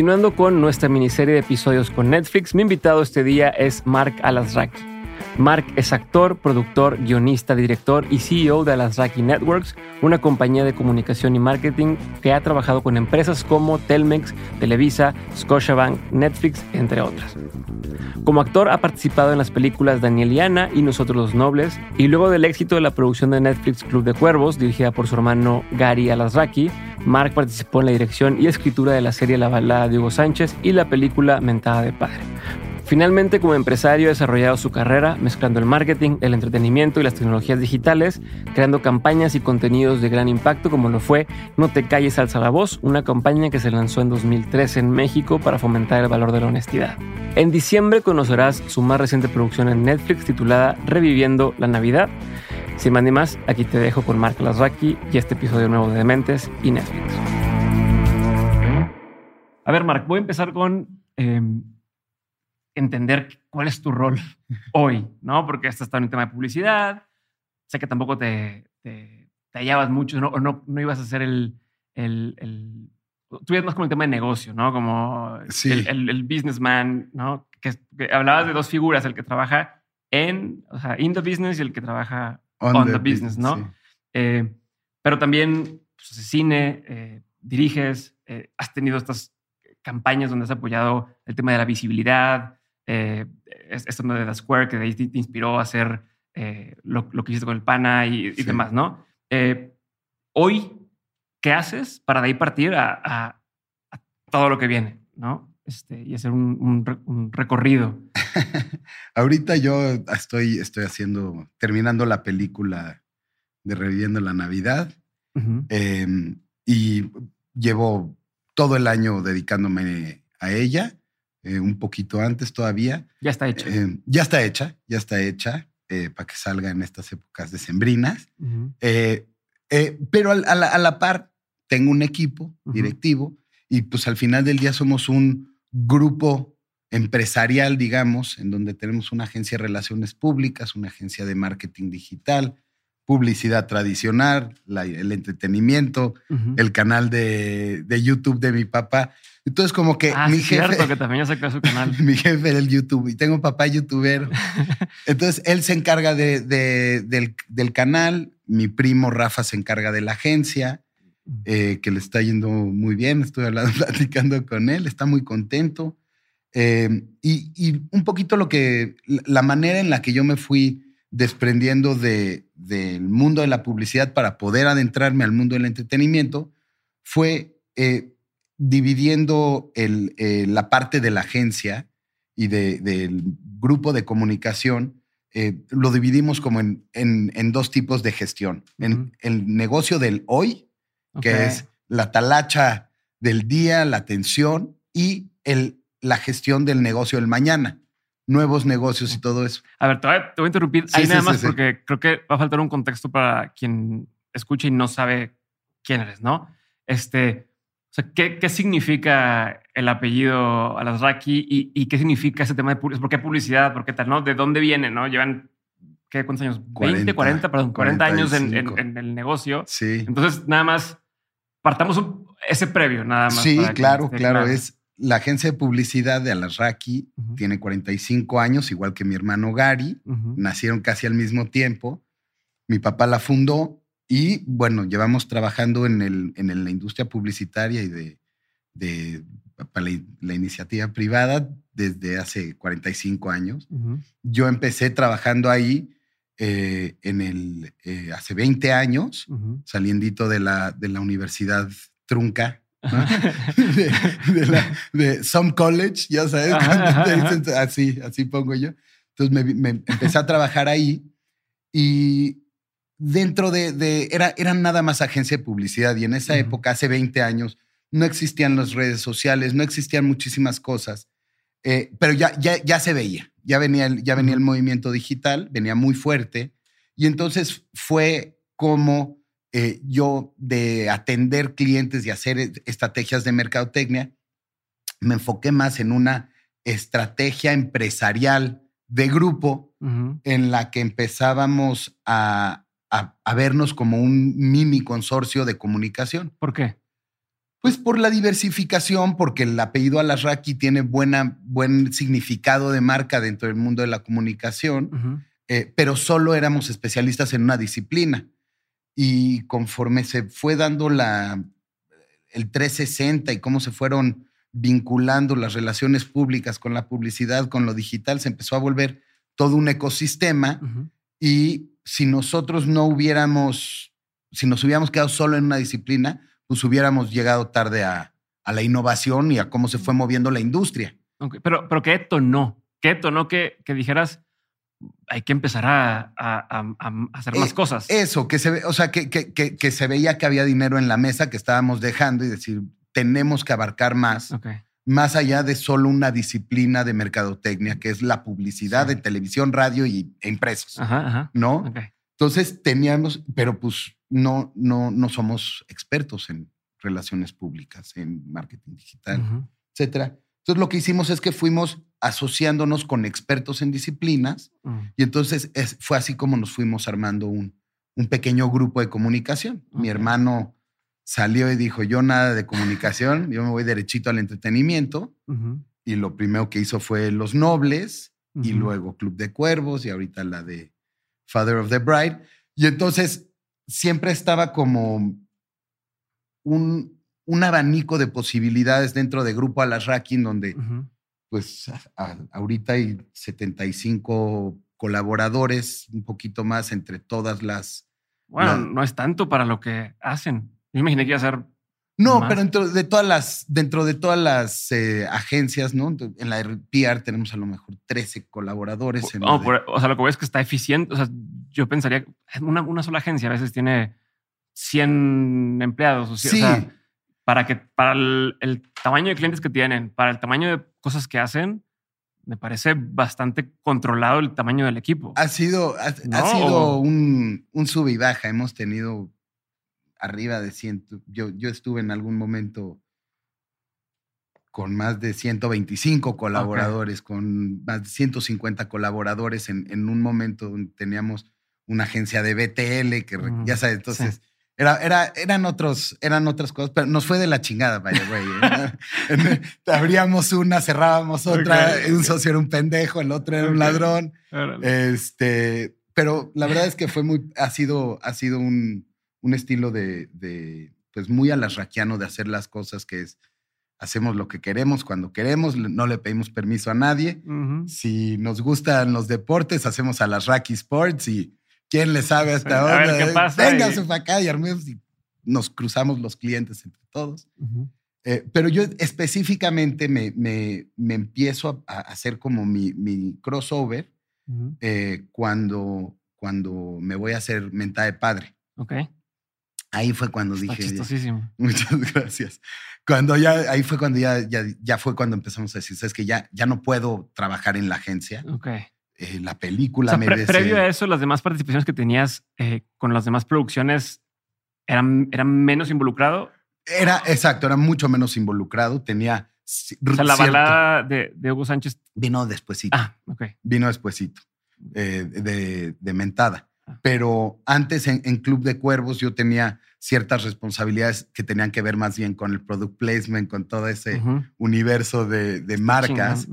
Continuando con nuestra miniserie de episodios con Netflix, mi invitado este día es Mark Alasraki. Mark es actor, productor, guionista, director y CEO de Alasraki Networks, una compañía de comunicación y marketing que ha trabajado con empresas como Telmex, Televisa, Scotiabank, Netflix, entre otras. Como actor ha participado en las películas Daniel y Ana y Nosotros los Nobles, y luego del éxito de la producción de Netflix Club de Cuervos, dirigida por su hermano Gary Alasraki, Mark participó en la dirección y escritura de la serie La balada de Hugo Sánchez y la película Mentada de Padre. Finalmente, como empresario, ha desarrollado su carrera mezclando el marketing, el entretenimiento y las tecnologías digitales, creando campañas y contenidos de gran impacto como lo fue No te calles alza la voz, una campaña que se lanzó en 2013 en México para fomentar el valor de la honestidad. En diciembre conocerás su más reciente producción en Netflix titulada Reviviendo la Navidad. Sin más ni más, aquí te dejo con Mark Lasraki y este episodio nuevo de Dementes y Netflix. A ver, Mark, voy a empezar con... Em, entender cuál es tu rol hoy, ¿no? Porque esto está en un tema de publicidad, sé que tampoco te, te, hallabas mucho, ¿no? O no, no ibas a ser el, el, el tú ibas más como el tema de negocio, ¿no? Como el, el, businessman, ¿no? Que, hablabas de dos figuras, el que trabaja en, o sea, in the business y el que trabaja on, the, business, ¿no? Eh, pero también pues, cine, eh, diriges, eh, has tenido estas campañas donde has apoyado el tema de la visibilidad, eh, esto de The Square, que de ahí te, inspiró a hacer eh, lo, que hiciste con el pana y, demás, ¿no? Eh, hoy, ¿qué haces para de ahí partir a, todo lo que viene, ¿no? Este, y hacer un, recorrido. Ahorita yo estoy, estoy haciendo, terminando la película de Reviviendo la Navidad em, y llevo todo el año dedicándome a ella eh, un poquito antes todavía. Ya está hecha. Eh, ya está hecha, ya está hecha eh, para que salga en estas épocas decembrinas. pero a, la, par tengo un equipo directivo y pues al final del día somos un grupo empresarial, digamos, en donde tenemos una agencia de relaciones públicas, una agencia de marketing digital, publicidad tradicional, el entretenimiento, el canal de, de, YouTube de mi papá. Entonces, como que ah, mi jefe. Cierto, que también ya sacó su canal. mi jefe era el YouTube y tengo papá youtuber. Entonces, él se encarga de, del, del, canal, mi primo Rafa se encarga de la agencia, eh, que le está yendo muy bien. Estoy hablando, platicando con él, está muy contento. Eh, y, y, un poquito lo que, la manera en la que yo me fui desprendiendo de, del mundo de la publicidad para poder adentrarme al mundo del entretenimiento fue eh, dividiendo el, eh, la parte de la agencia y del grupo de comunicación, eh, lo dividimos como en, en, dos tipos de gestión. En el negocio del hoy, que es la talacha del día, la atención y el, la gestión del negocio del mañana nuevos negocios y todo eso. A ver, te voy a, interrumpir ahí nada más porque creo que va a faltar un contexto para quien escucha y no sabe quién eres, ¿no? Este, o sea, ¿qué, qué significa el apellido Alasraki y, y qué significa ese tema de publicidad? ¿Por qué publicidad? ¿Por qué tal? ¿No? ¿De dónde viene? ¿No? Llevan, ¿qué, ¿cuántos años? 20, 40, perdón, 40 años en, en, el negocio. Sí. Entonces, nada más, partamos ese previo, nada más. Sí, claro, claro. Es, la agencia de publicidad de Alasraki tiene 45 años, igual que mi hermano Gary. Nacieron casi al mismo tiempo. Mi papá la fundó y, bueno, llevamos trabajando en, el, en la industria publicitaria y de, de para la, iniciativa privada desde hace 45 años. Yo empecé trabajando ahí eh, en el, eh, hace 20 años, saliendito de la, de la Universidad Trunca de, Some College, ya sabes, así, así pongo yo. Entonces me, empecé a trabajar ahí y dentro de, era, eran nada más agencia de publicidad y en esa época, hace 20 años, no existían las redes sociales, no existían muchísimas cosas, eh, pero ya, ya, ya se veía, ya venía, el, ya venía el movimiento digital, venía muy fuerte y entonces fue como eh, yo de atender clientes y hacer e, estrategias de mercadotecnia, me enfoqué más en una estrategia empresarial de grupo en la que empezábamos a, a, vernos como un mini consorcio de comunicación. ¿Por qué? Pues por la diversificación, porque el apellido Alasraqui tiene buena, buen significado de marca dentro del mundo de la comunicación, eh, pero solo éramos especialistas en una disciplina. Y conforme se fue dando la, el 360 y cómo se fueron vinculando las relaciones públicas con la publicidad, con lo digital, se empezó a volver todo un ecosistema. Y si nosotros no hubiéramos, si nos hubiéramos quedado solo en una disciplina, pues hubiéramos llegado tarde a, la innovación y a cómo se fue moviendo la industria. pero, pero ¿qué detonó? ¿Qué detonó que, que dijeras, hay que empezar a, hacer más eh, cosas? Eso, que se, o sea, que, que, se veía que había dinero en la mesa que estábamos dejando y decir, tenemos que abarcar más. Más allá de solo una disciplina de mercadotecnia, que es la publicidad de televisión, radio y, e impresos. ¿No? Entonces teníamos, pero pues no, no, no somos expertos en relaciones públicas, en marketing digital, etcétera. Entonces lo que hicimos es que fuimos asociándonos con expertos en disciplinas mm. y entonces fue así como nos fuimos armando un, un pequeño grupo de comunicación. Mi hermano salió y dijo, yo nada de comunicación, yo me voy derechito al entretenimiento. Y lo primero que hizo fue Los Nobles y luego Club de Cuervos y ahorita la de Father of the Bride. Y entonces siempre estaba como un, un abanico de posibilidades dentro de Grupo Alasraqui, donde pues ahorita hay 75 colaboradores, un poquito más entre todas las... Bueno, no es tanto para lo que hacen. Yo imaginé que iba a ser no, pero dentro de todas las, dentro de todas las eh, agencias, ¿no? En la PR tenemos a lo mejor 13 colaboradores. o sea, lo que veo es que está eficiente. O sea, yo pensaría una, una sola agencia a veces tiene 100 empleados. O sea, para que, para el, tamaño de clientes que tienen, para el tamaño de cosas que hacen, me parece bastante controlado el tamaño del equipo. Ha sido, ha, sido un, un sub y baja. Hemos tenido arriba de 100. Yo, yo estuve en algún momento con más de 125 colaboradores, con más de 150 colaboradores en, en, un momento donde teníamos una agencia de BTL, que ya sabes, entonces era, era, eran, otros, eran otras cosas, pero nos fue de la chingada, vaya, güey. ¿eh? Abríamos una, cerrábamos otra, un socio era un pendejo, el otro era un ladrón. Este, pero la verdad es que fue muy, ha sido, ha sido un, un estilo de, de pues muy alasraquiano de hacer las cosas que es, hacemos lo que queremos cuando queremos, no le pedimos permiso a nadie. Si nos gustan los deportes, hacemos a las Raki Sports y quién le sabe hasta ahora. Venga, su acá y armemos y nos cruzamos los clientes entre todos. Eh, pero yo específicamente me, me, me empiezo a, hacer como mi, mi crossover eh, cuando, cuando me voy a hacer mentada de padre. Ok. Ahí fue cuando dije. Muchas gracias. Cuando ya, ahí fue cuando ya, ya, ya, fue cuando empezamos a decir, sabes que ya, ya no puedo trabajar en la agencia. Ok. Eh, la película merece... Previo a eso, las demás participaciones que tenías eh, con las demás producciones eran, eran menos involucrado. Era, exacto, era mucho menos involucrado. Tenía. O sea, la balada de, de, Hugo Sánchez. Vino despuesito. Ah, ok. Vino despuesito. Eh, de, de mentada pero antes en, Club de Cuervos yo tenía ciertas responsabilidades que tenían que ver más bien con el product placement, con todo ese universo de, marcas.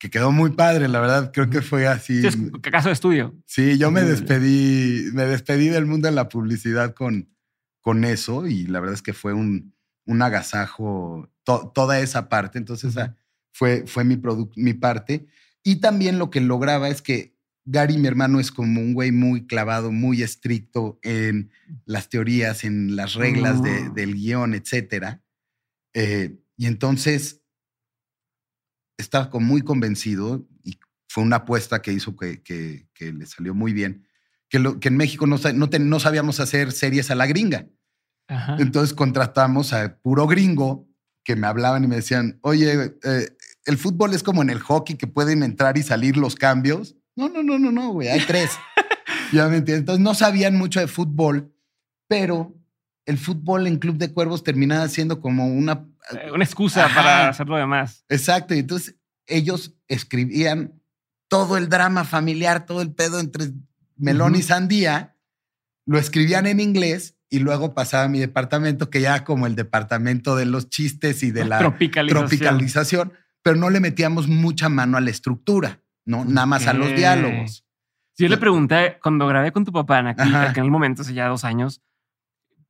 Que quedó muy padre, la verdad, creo que fue así. Sí, caso de estudio. Sí, yo me despedí, me despedí del mundo de la publicidad con, con eso y la verdad es que fue un, un agasajo toda esa parte. Entonces, esa fue, fue mi, mi parte. Y también lo que lograba es que Gary, mi hermano, es como un güey muy clavado, muy estricto en las teorías, en las reglas mm. del guion, etc. Eh, y entonces estaba muy convencido y fue una apuesta que hizo que, que, le salió muy bien, que, lo, que en México no, no, no, sabíamos hacer series a la gringa. Entonces contratamos a puro gringo que me hablaban y me decían, oye, eh, el fútbol es como en el hockey que pueden entrar y salir los cambios. No, no, no, no, no, güey, hay tres. ya me entiendes. Entonces no sabían mucho de fútbol, pero el fútbol en Club de Cuervos terminaba siendo como una... Eh, una excusa para hacer lo demás. Exacto. Y entonces ellos escribían todo el drama familiar, todo el pedo entre melón y sandía, lo escribían en inglés y luego pasaba a mi departamento, que ya como el departamento de los chistes y de la Tropicalización. tropicalización, pero no le metíamos mucha mano a la estructura, ¿no? Nada más a los diálogos. Sí, yo le pregunté cuando grabé con tu papá en aquel, Ajá. aquel momento, hace ya dos años,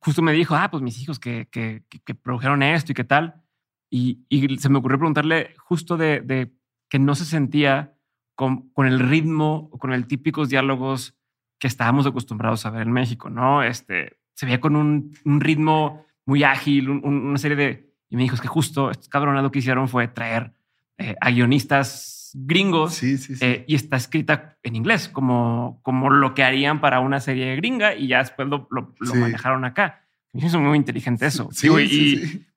justo me dijo, ah, pues mis hijos que, que, que- produjeron esto y qué tal. Y, se me ocurrió preguntarle justo de, de que no se sentía con, con el ritmo o con el típicos diálogos que estábamos acostumbrados a ver en México, ¿no? Este, se veía con un, un ritmo muy ágil, un- un- una serie de... Y me dijo, es que justo estos cabronados que hicieron fue traer eh, a guionistas gringos Sí, sí, sí. eh, y está escrita en inglés, como, como lo que harían para una serie gringa y ya después lo, lo- lo Sí. manejaron acá. Me hizo muy inteligente eso. sí, Digo, y.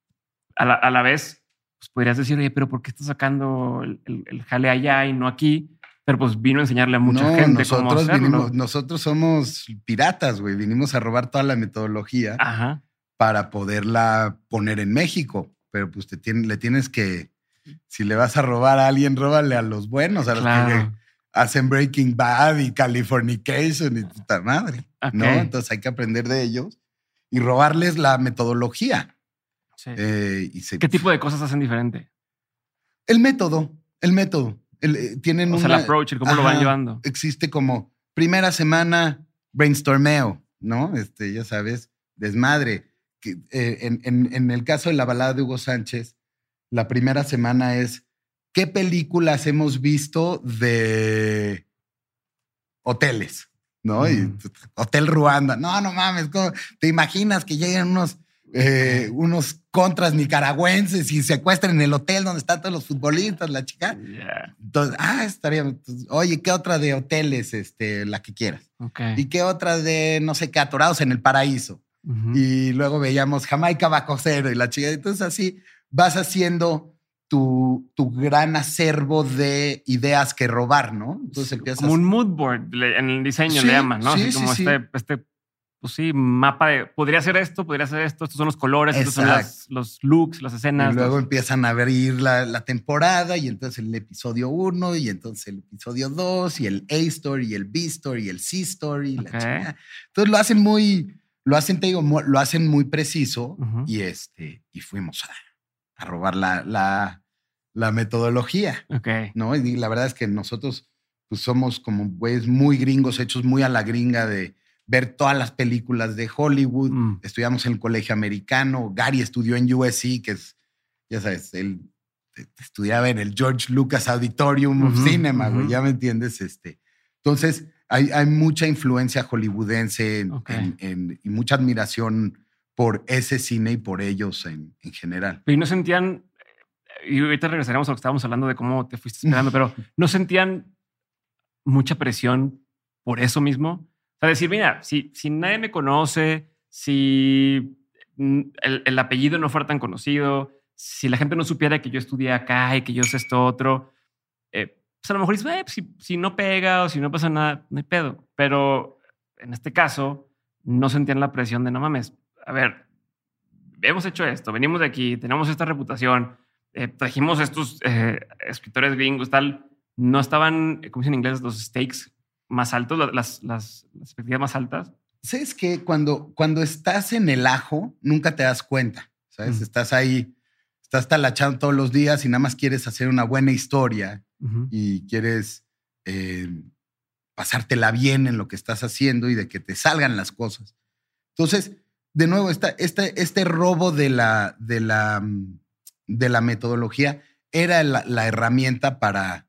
A, la, a la vez, pues podrías decir, oye, pero ¿por qué estás sacando el, el- el jale allá y no aquí? Pero pues vino a enseñarle a mucha no, gente cómo nosotros hacerlo. vinimos, nosotros somos piratas, güey. Vinimos a robar toda la metodología Ajá. para poderla poner en México. Pero pues te tiene- le tienes que, si le vas a robar a alguien, róbale a los buenos, a los que hacen Breaking Bad y Californication y puta madre. ¿no? Ok. Entonces hay que aprender de ellos y robarles la metodología. Sí. Eh, y se- ¿Qué tipo de cosas hacen diferente? El método, el método. El, eh, tienen O sea, una- el approach, el cómo lo van llevando. existe como primera semana brainstormeo, ¿no? Este, ya sabes, desmadre. Eh, en, en- en el caso de la balada de Hugo Sánchez, la primera semana es ¿qué películas hemos visto de hoteles? ¿No? Y Mm. Hotel Ruanda. No, no mames, ¿cómo? ¿te imaginas que lleguen unos, eh, unos contras nicaragüenses y secuestren el hotel donde están todos los futbolistas, la chica? Ya. Entonces, ah, estaría. entonces, Oye, ¿qué otra de hoteles? Este, la que quieras. ¿Y qué otra de, no sé qué, atorados en el paraíso? Y luego veíamos Jamaica bajo cero y la chica. Entonces, así vas haciendo tu, tu gran acervo de ideas que robar, ¿no? Entonces empiezas. como un mood board en el diseño Sí, le llaman, ¿no? sí, Así como sí. este, este, pues sí, mapa de podría ser esto, podría ser esto, estos son los colores, estos son las- los looks, las y escenas. luego los- empiezan a abrir la, la temporada y entonces el episodio 1 y entonces el episodio 2 y el A-Story y el B-Story y el C-Story. y la Ok. chingada. Entonces lo hacen muy, lo hacen, te digo, lo hacen muy preciso y este, y fuimos a, a robar la, la, la metodología, Ok. ¿no? Y la verdad es que nosotros pues, somos como güeyes muy gringos, hechos muy a la gringa de ver todas las películas de Hollywood. Mm. Estudiamos en el colegio americano. Gary estudió en USC, que es, ya sabes, él estudiaba en el George Lucas Auditorium of Ujú, Cinema, güey, ujú. ya me entiendes. Este. Entonces, hay, hay mucha influencia hollywoodense en- Ok. en- en- y mucha admiración por ese cine y por ellos en, en general. Y no sentían, y ahorita regresaremos a lo que estábamos hablando de cómo te fuiste esperando, pero no sentían mucha presión por eso mismo. O sea, decir, mira, si, si nadie me conoce, si el, el apellido no fuera tan conocido, si la gente no supiera que yo estudié acá y que yo sé esto otro, eh, pues a lo mejor dices, "Eh, pues si, si no pega o si no pasa nada, no hay pedo. Pero en este caso, no sentían la presión de no mames. A ver, hemos hecho esto, venimos de aquí, tenemos esta reputación, eh, trajimos estos eh, escritores gringos, tal. No estaban, eh, como dicen en inglés, los stakes más altos, la- las, las, las expectativas más altas. ¿Sabes que Cuando, cuando estás en el ajo, nunca te das cuenta, ¿sabes? Mm. Estás ahí, estás talachando todos los días y nada más quieres hacer una buena historia Ujú. y quieres eh, pasártela bien en lo que estás haciendo y de que te salgan las cosas. Entonces, de nuevo, esta, este, este robo de la, de, la, mm, de la metodología era la, la herramienta para,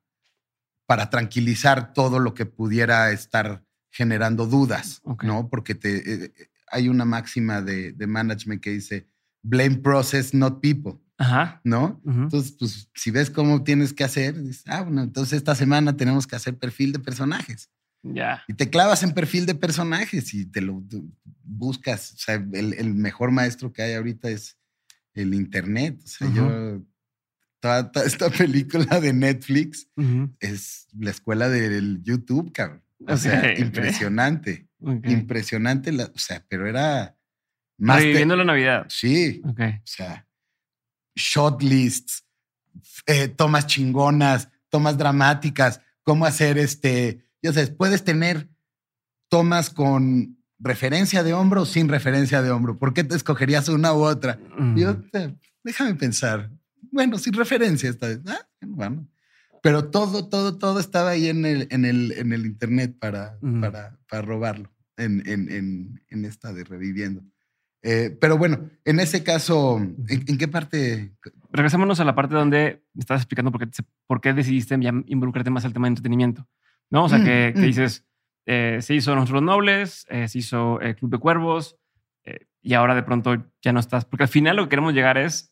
para tranquilizar todo lo que pudiera estar generando dudas. ¿no? Porque te, eh, eh, hay una máxima de, de management que dice, blame process, not people, Ajá. ¿no? Entonces, pues, si ves cómo tienes que hacer, dices, ah, bueno, entonces esta semana tenemos que hacer perfil de personajes. Ya. Y te clavas en perfil de personajes y te lo tú buscas. O sea, el, el mejor maestro que hay ahorita es el Internet. O sea, yo, toda, toda esta película de Netflix Ujú. es la escuela del YouTube, cabrón. O sea, Ok, ok. impresionante, Ok. impresionante. la- o sea, pero era más... te- Reviviendo la Navidad. Sí, o sea, shot lists, eh, tomas chingonas, tomas dramáticas, cómo hacer este, ya sabes, puedes tener tomas con ¿referencia de hombro o sin referencia de hombro? ¿Por qué te escogerías una u otra? Mm. Yo, déjame pensar. Bueno, sin referencia esta vez. Ah, bueno. Pero todo, todo, todo estaba ahí en el, en el, en el internet para, Ujú. para, para robarlo en, en, en, en esta de reviviendo. Eh, pero bueno, en ese caso, ¿en, qué parte? Regresémonos a la parte donde estabas explicando por qué, por qué decidiste ya involucrarte más al tema de entretenimiento. ¿No? O sea, Mm, que, que mm. dices, eh, se hizo Nosotros Nobles, eh, se hizo eh, Club de Cuervos, eh, y ahora de pronto ya no estás. Porque al final lo que queremos llegar es,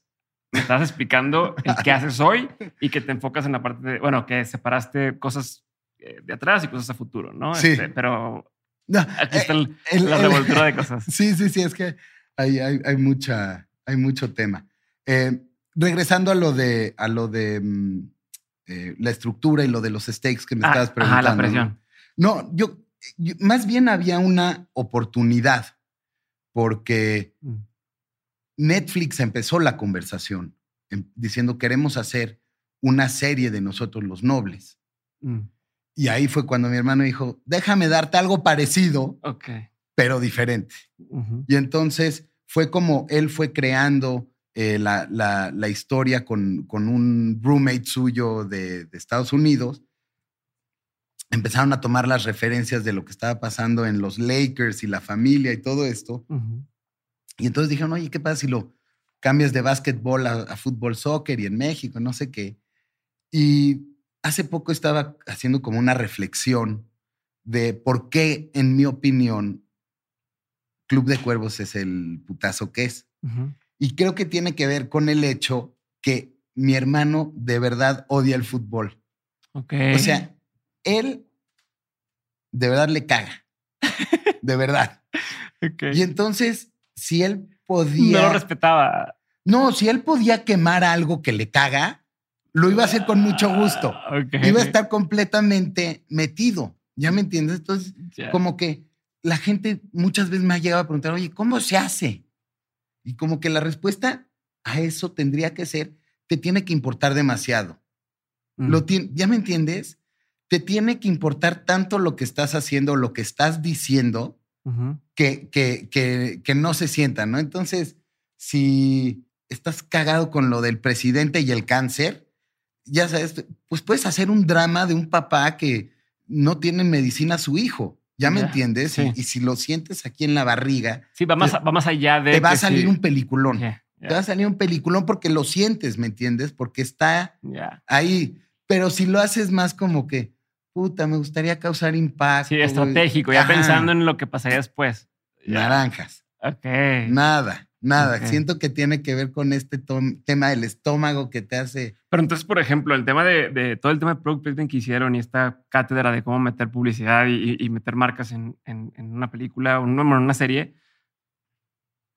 me estás explicando el qué haces hoy y que te enfocas en la parte de, bueno, que separaste cosas de atrás y cosas a futuro, ¿no? Sí. Este, pero No, aquí está el- el- la el- revoltura de cosas. Sí, sí, sí, es que hay, hay, hay mucha, hay mucho tema. Regresando a lo de, a lo de mm, eh, la estructura y lo de los stakes que me Ah, estabas ajá, preguntando. la ¿no? presión. No, yo, yo- más bien había una oportunidad porque Mm. Netflix empezó la conversación em- diciendo queremos hacer una serie de nosotros los nobles. Mm. Y ahí fue cuando mi hermano dijo, déjame darte algo parecido, pero diferente. Y entonces fue como él fue creando eh, la, la- la historia con, con un roommate suyo de, de Estados Unidos. Empezaron a tomar las referencias de lo que estaba pasando en los Lakers y la familia y todo esto. Ujú. Y entonces dijeron, oye, ¿qué pasa si lo cambias de básquetbol a, a fútbol, soccer y en México, no sé qué? Y hace poco estaba haciendo como una reflexión de por qué, en mi opinión, Club de Cuervos es el putazo que es. Ujú. Y creo que tiene que ver con el hecho que mi hermano de verdad odia el fútbol. Ok. O sea, él de verdad le caga. De verdad. Ok. Y entonces, si él no podía... lo respetaba. No, si él podía quemar algo que le caga, lo iba a hacer con mucho gusto. Ah, ok. Iba a estar completamente metido. ¿Ya me entiendes? Entonces, como que la gente muchas veces me ha llegado a preguntar, oye, ¿cómo se hace? Y como que la respuesta a eso tendría que ser, te tiene que importar demasiado. Mm. Lo ¿Ya me entiendes? Te tiene que importar tanto lo que estás haciendo, lo que estás diciendo, que, que, que, que no se sienta, ¿no? Entonces, si estás cagado con lo del presidente y el cáncer, ya sabes, pues puedes hacer un drama de un papá que no tiene en medicina a su hijo. ¿Ya me entiendes? sí. Y, y si lo sientes aquí en la barriga, Sí, va más, te- va más allá de. te va a salir sí. un peliculón. Te va a salir un peliculón porque lo sientes, ¿me entiendes? Porque está ahí. Pero si lo haces más como que, puta, me gustaría causar impacto. Sí, estratégico, ya Ajá. pensando en lo que pasaría después. Naranjas. Ok. Nada, nada. Siento que tiene que ver con este tema del estómago que te hace. Pero entonces, por ejemplo, el tema de, de todo el tema de product placement que hicieron y esta cátedra de cómo meter publicidad y, y meter marcas en, en- en una película o en una, serie,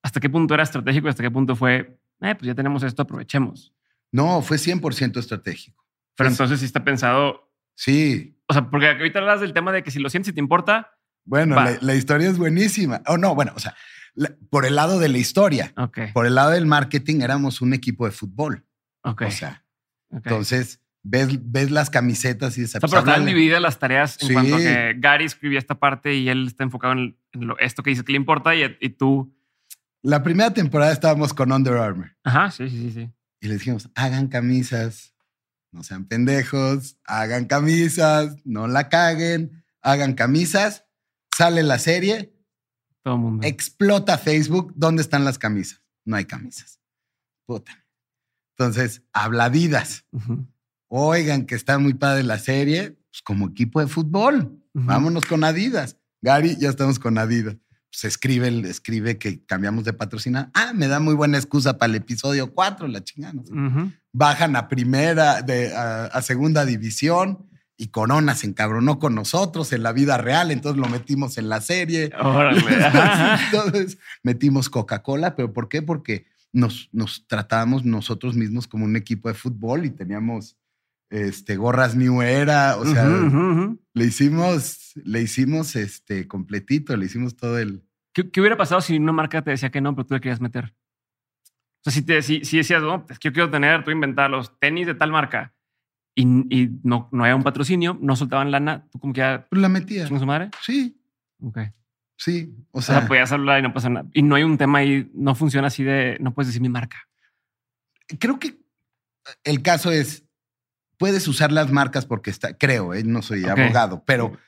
¿hasta qué punto era estratégico y hasta qué punto fue, eh, pues ya tenemos esto, aprovechemos? No, fue 100% estratégico. Pero Pues- entonces sí está pensado, Sí. o sea, porque ahorita hablas del tema de que si lo sientes y te importa, Bueno, la, la historia es buenísima. O no, bueno, o sea, por el lado de la historia, ok, por el lado del marketing, éramos un equipo de fútbol. ok. O sea, ok. entonces ves, ves las camisetas y dices, O sea, pues, pero háblale. divididas las tareas en Sí. cuanto a que Gary escribía esta parte y él está enfocado en, lo- esto que dice que le importa y, y tú. La primera temporada estábamos con Under Armour Ajá, sí, sí, sí. sí. y les dijimos, hagan camisas, no sean pendejos, hagan camisas, no la caguen, hagan camisas. Sale la serie, Todo mundo. explota Facebook. ¿Dónde están las camisas? No hay camisas. Puta. Entonces, habla vidas. Ujú, Oigan, que está muy padre la serie, pues como equipo de fútbol. ujú. Vámonos con Adidas. Gary, ya estamos con Adidas. Se escribe, escribe que cambiamos de patrocinar. Ah, me da muy buena excusa para el episodio 4, la chingada. Bajan a primera, de, a, a segunda división y Corona se encabronó con nosotros en la vida real, entonces lo metimos en la serie. Órale. Entonces metimos Coca-Cola, pero ¿por qué? Porque nos, nos tratábamos nosotros mismos como un equipo de fútbol y teníamos este, gorras New Era, o sea, le hicimos, le hicimos este completito, le hicimos todo el. ¿Qué, qué hubiera pasado si una marca te decía que no, pero tú le querías meter? O sea, si, te, si, si decías, no, es que yo quiero tener, tú inventar los tenis de tal marca y, y no, no había un patrocinio, no soltaban lana, tú como que ya Pues la metía. su madre. Sí. Ok. Sí, o O sea, sea, podías hablar y no pasa nada. Y no hay un tema ahí, no funciona así de, no puedes decir mi marca. creo que el caso es, puedes usar las marcas porque está, creo, ¿eh? no soy abogado, pero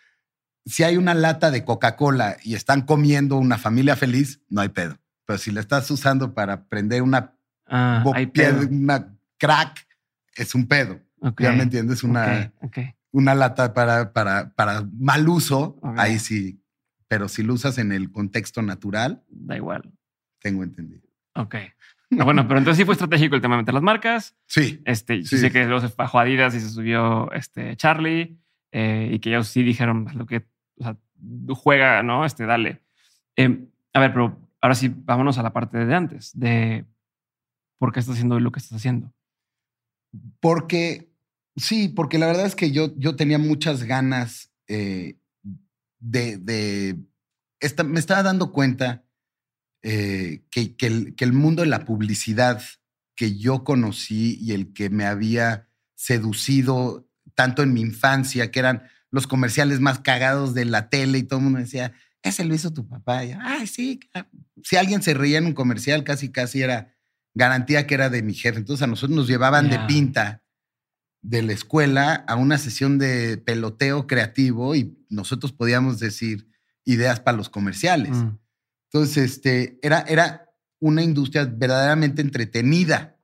si hay una lata de Coca-Cola y están comiendo una familia feliz, no hay pedo. Pero si la estás usando para prender una, Ah, bo- hay pedo. una crack, es un pedo. Ok, ¿Ya me entiendes? Una, una lata para, para, para mal uso, ahí sí. Pero si lo usas en el contexto natural, Da igual. tengo entendido. Ok. Bueno, pero entonces sí fue estratégico el tema de meter las marcas. Sí, Este, sí. Sí. sé que luego se bajó Adidas y se subió este Charlie eh, y que ellos sí dijeron lo que o sea, juega, ¿no? Este, dale. Eh, a ver, pero ahora sí, vámonos a la parte de antes, de por qué estás haciendo lo que estás haciendo. Porque, sí, porque la verdad es que yo, yo tenía muchas ganas eh, de, de esta- me estaba dando cuenta eh, que, que el, que el mundo de la publicidad que yo conocí y el que me había seducido tanto en mi infancia, que eran los comerciales más cagados de la tele y todo el mundo decía, ese lo hizo tu papá. Ay, sí. claro". Si alguien se reía en un comercial, casi, casi era garantía que era de mi jefe. Entonces a nosotros nos llevaban de pinta de la escuela a una sesión de peloteo creativo y nosotros podíamos decir ideas para los comerciales. Mm, Entonces, este, era, era una industria verdaderamente entretenida.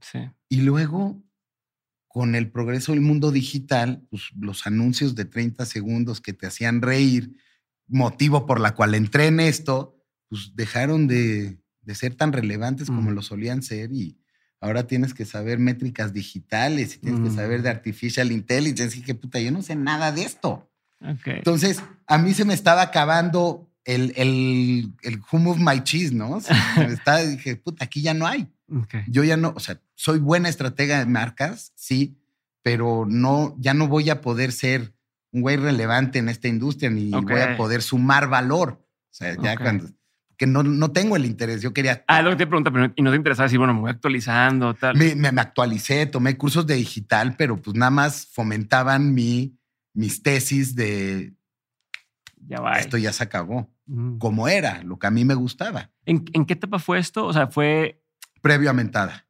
sí. Y luego, con el progreso del mundo digital, pues, los anuncios de 30 segundos que te hacían reír, motivo por la cual entré en esto, pues dejaron de, de ser tan relevantes como Mm. lo solían ser y ahora tienes que saber métricas digitales y tienes que saber de Mm. artificial intelligence y que puta, yo no sé nada de esto. Ok. Entonces, a mí se me estaba acabando el, el, el who my cheese, ¿no? Se me estaba, dije, puta, aquí ya no hay. ok. Yo ya no, o sea, soy buena estratega de marcas, sí, pero no, ya no voy a poder ser un güey relevante en esta industria ni Ok. voy a poder sumar valor. O sea, ya cuando, que no, no tengo el interés. Yo quería, Ah, lo que te pregunta, pero y no te interesaba decir, bueno, me voy actualizando, tal. me, me- me actualicé, tomé cursos de digital, pero pues nada más fomentaban mi, mis tesis de ya va. esto ya se acabó, Mm. como era, lo que a mí me gustaba, ¿En, en qué etapa fue esto? O sea, fue. previo a Mentada,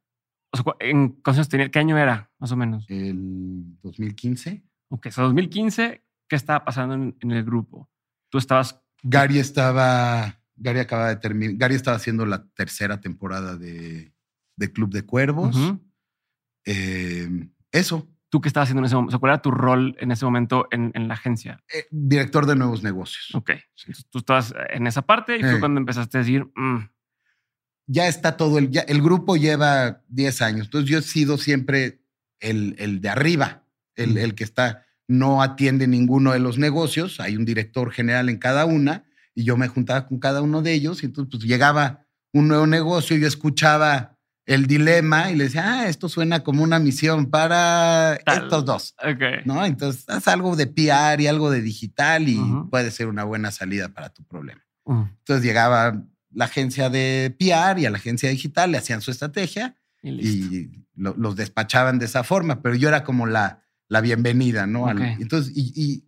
O sea, ¿en tenía? ¿Qué año era, más o menos? el 2015. Ok, o sea, 2015, ¿qué estaba pasando en, en el grupo? Tú estabas. Gary estaba, Gary acaba de terminar, Gary estaba haciendo la tercera temporada de, de Club de Cuervos. Eh, eso, ¿Tú qué estabas haciendo en ese momento? ¿Cuál era tu rol en ese momento en, en la agencia? eh, director de nuevos negocios. Ok. Tú estabas en esa parte y fue Eh. cuando empezaste a decir, mm, Ya está todo, el, ya- el grupo lleva 10 años, entonces yo he sido siempre el, el de arriba, el, el que está, no atiende ninguno de los negocios, hay un director general en cada una y yo me juntaba con cada uno de ellos y entonces pues llegaba un nuevo negocio, yo escuchaba el dilema y le decía, ah, esto suena como una misión para Tal. estos dos, ok. ¿no? Entonces haz algo de PR y algo de digital y Ujú. puede ser una buena salida para tu problema. Mm, Entonces llegaba la agencia de PR y a la agencia digital, le hacían su estrategia y y lo- los despachaban de esa forma, pero yo era como la, la bienvenida, ¿no? Al- Ok. entonces, y, y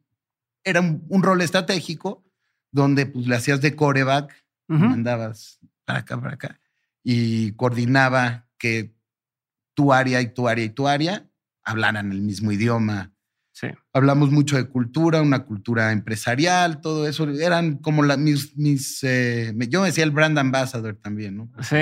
era un, un rol estratégico donde pues le hacías de coreback, Ujú. mandabas para acá, para acá, y coordinaba que tu área y tu área y tu área hablaran el mismo idioma. Sí. Hablamos mucho de cultura, una cultura empresarial, todo eso. Eran como la, mis, mis eh, yo me decía el brand ambassador también, ¿no? Sí.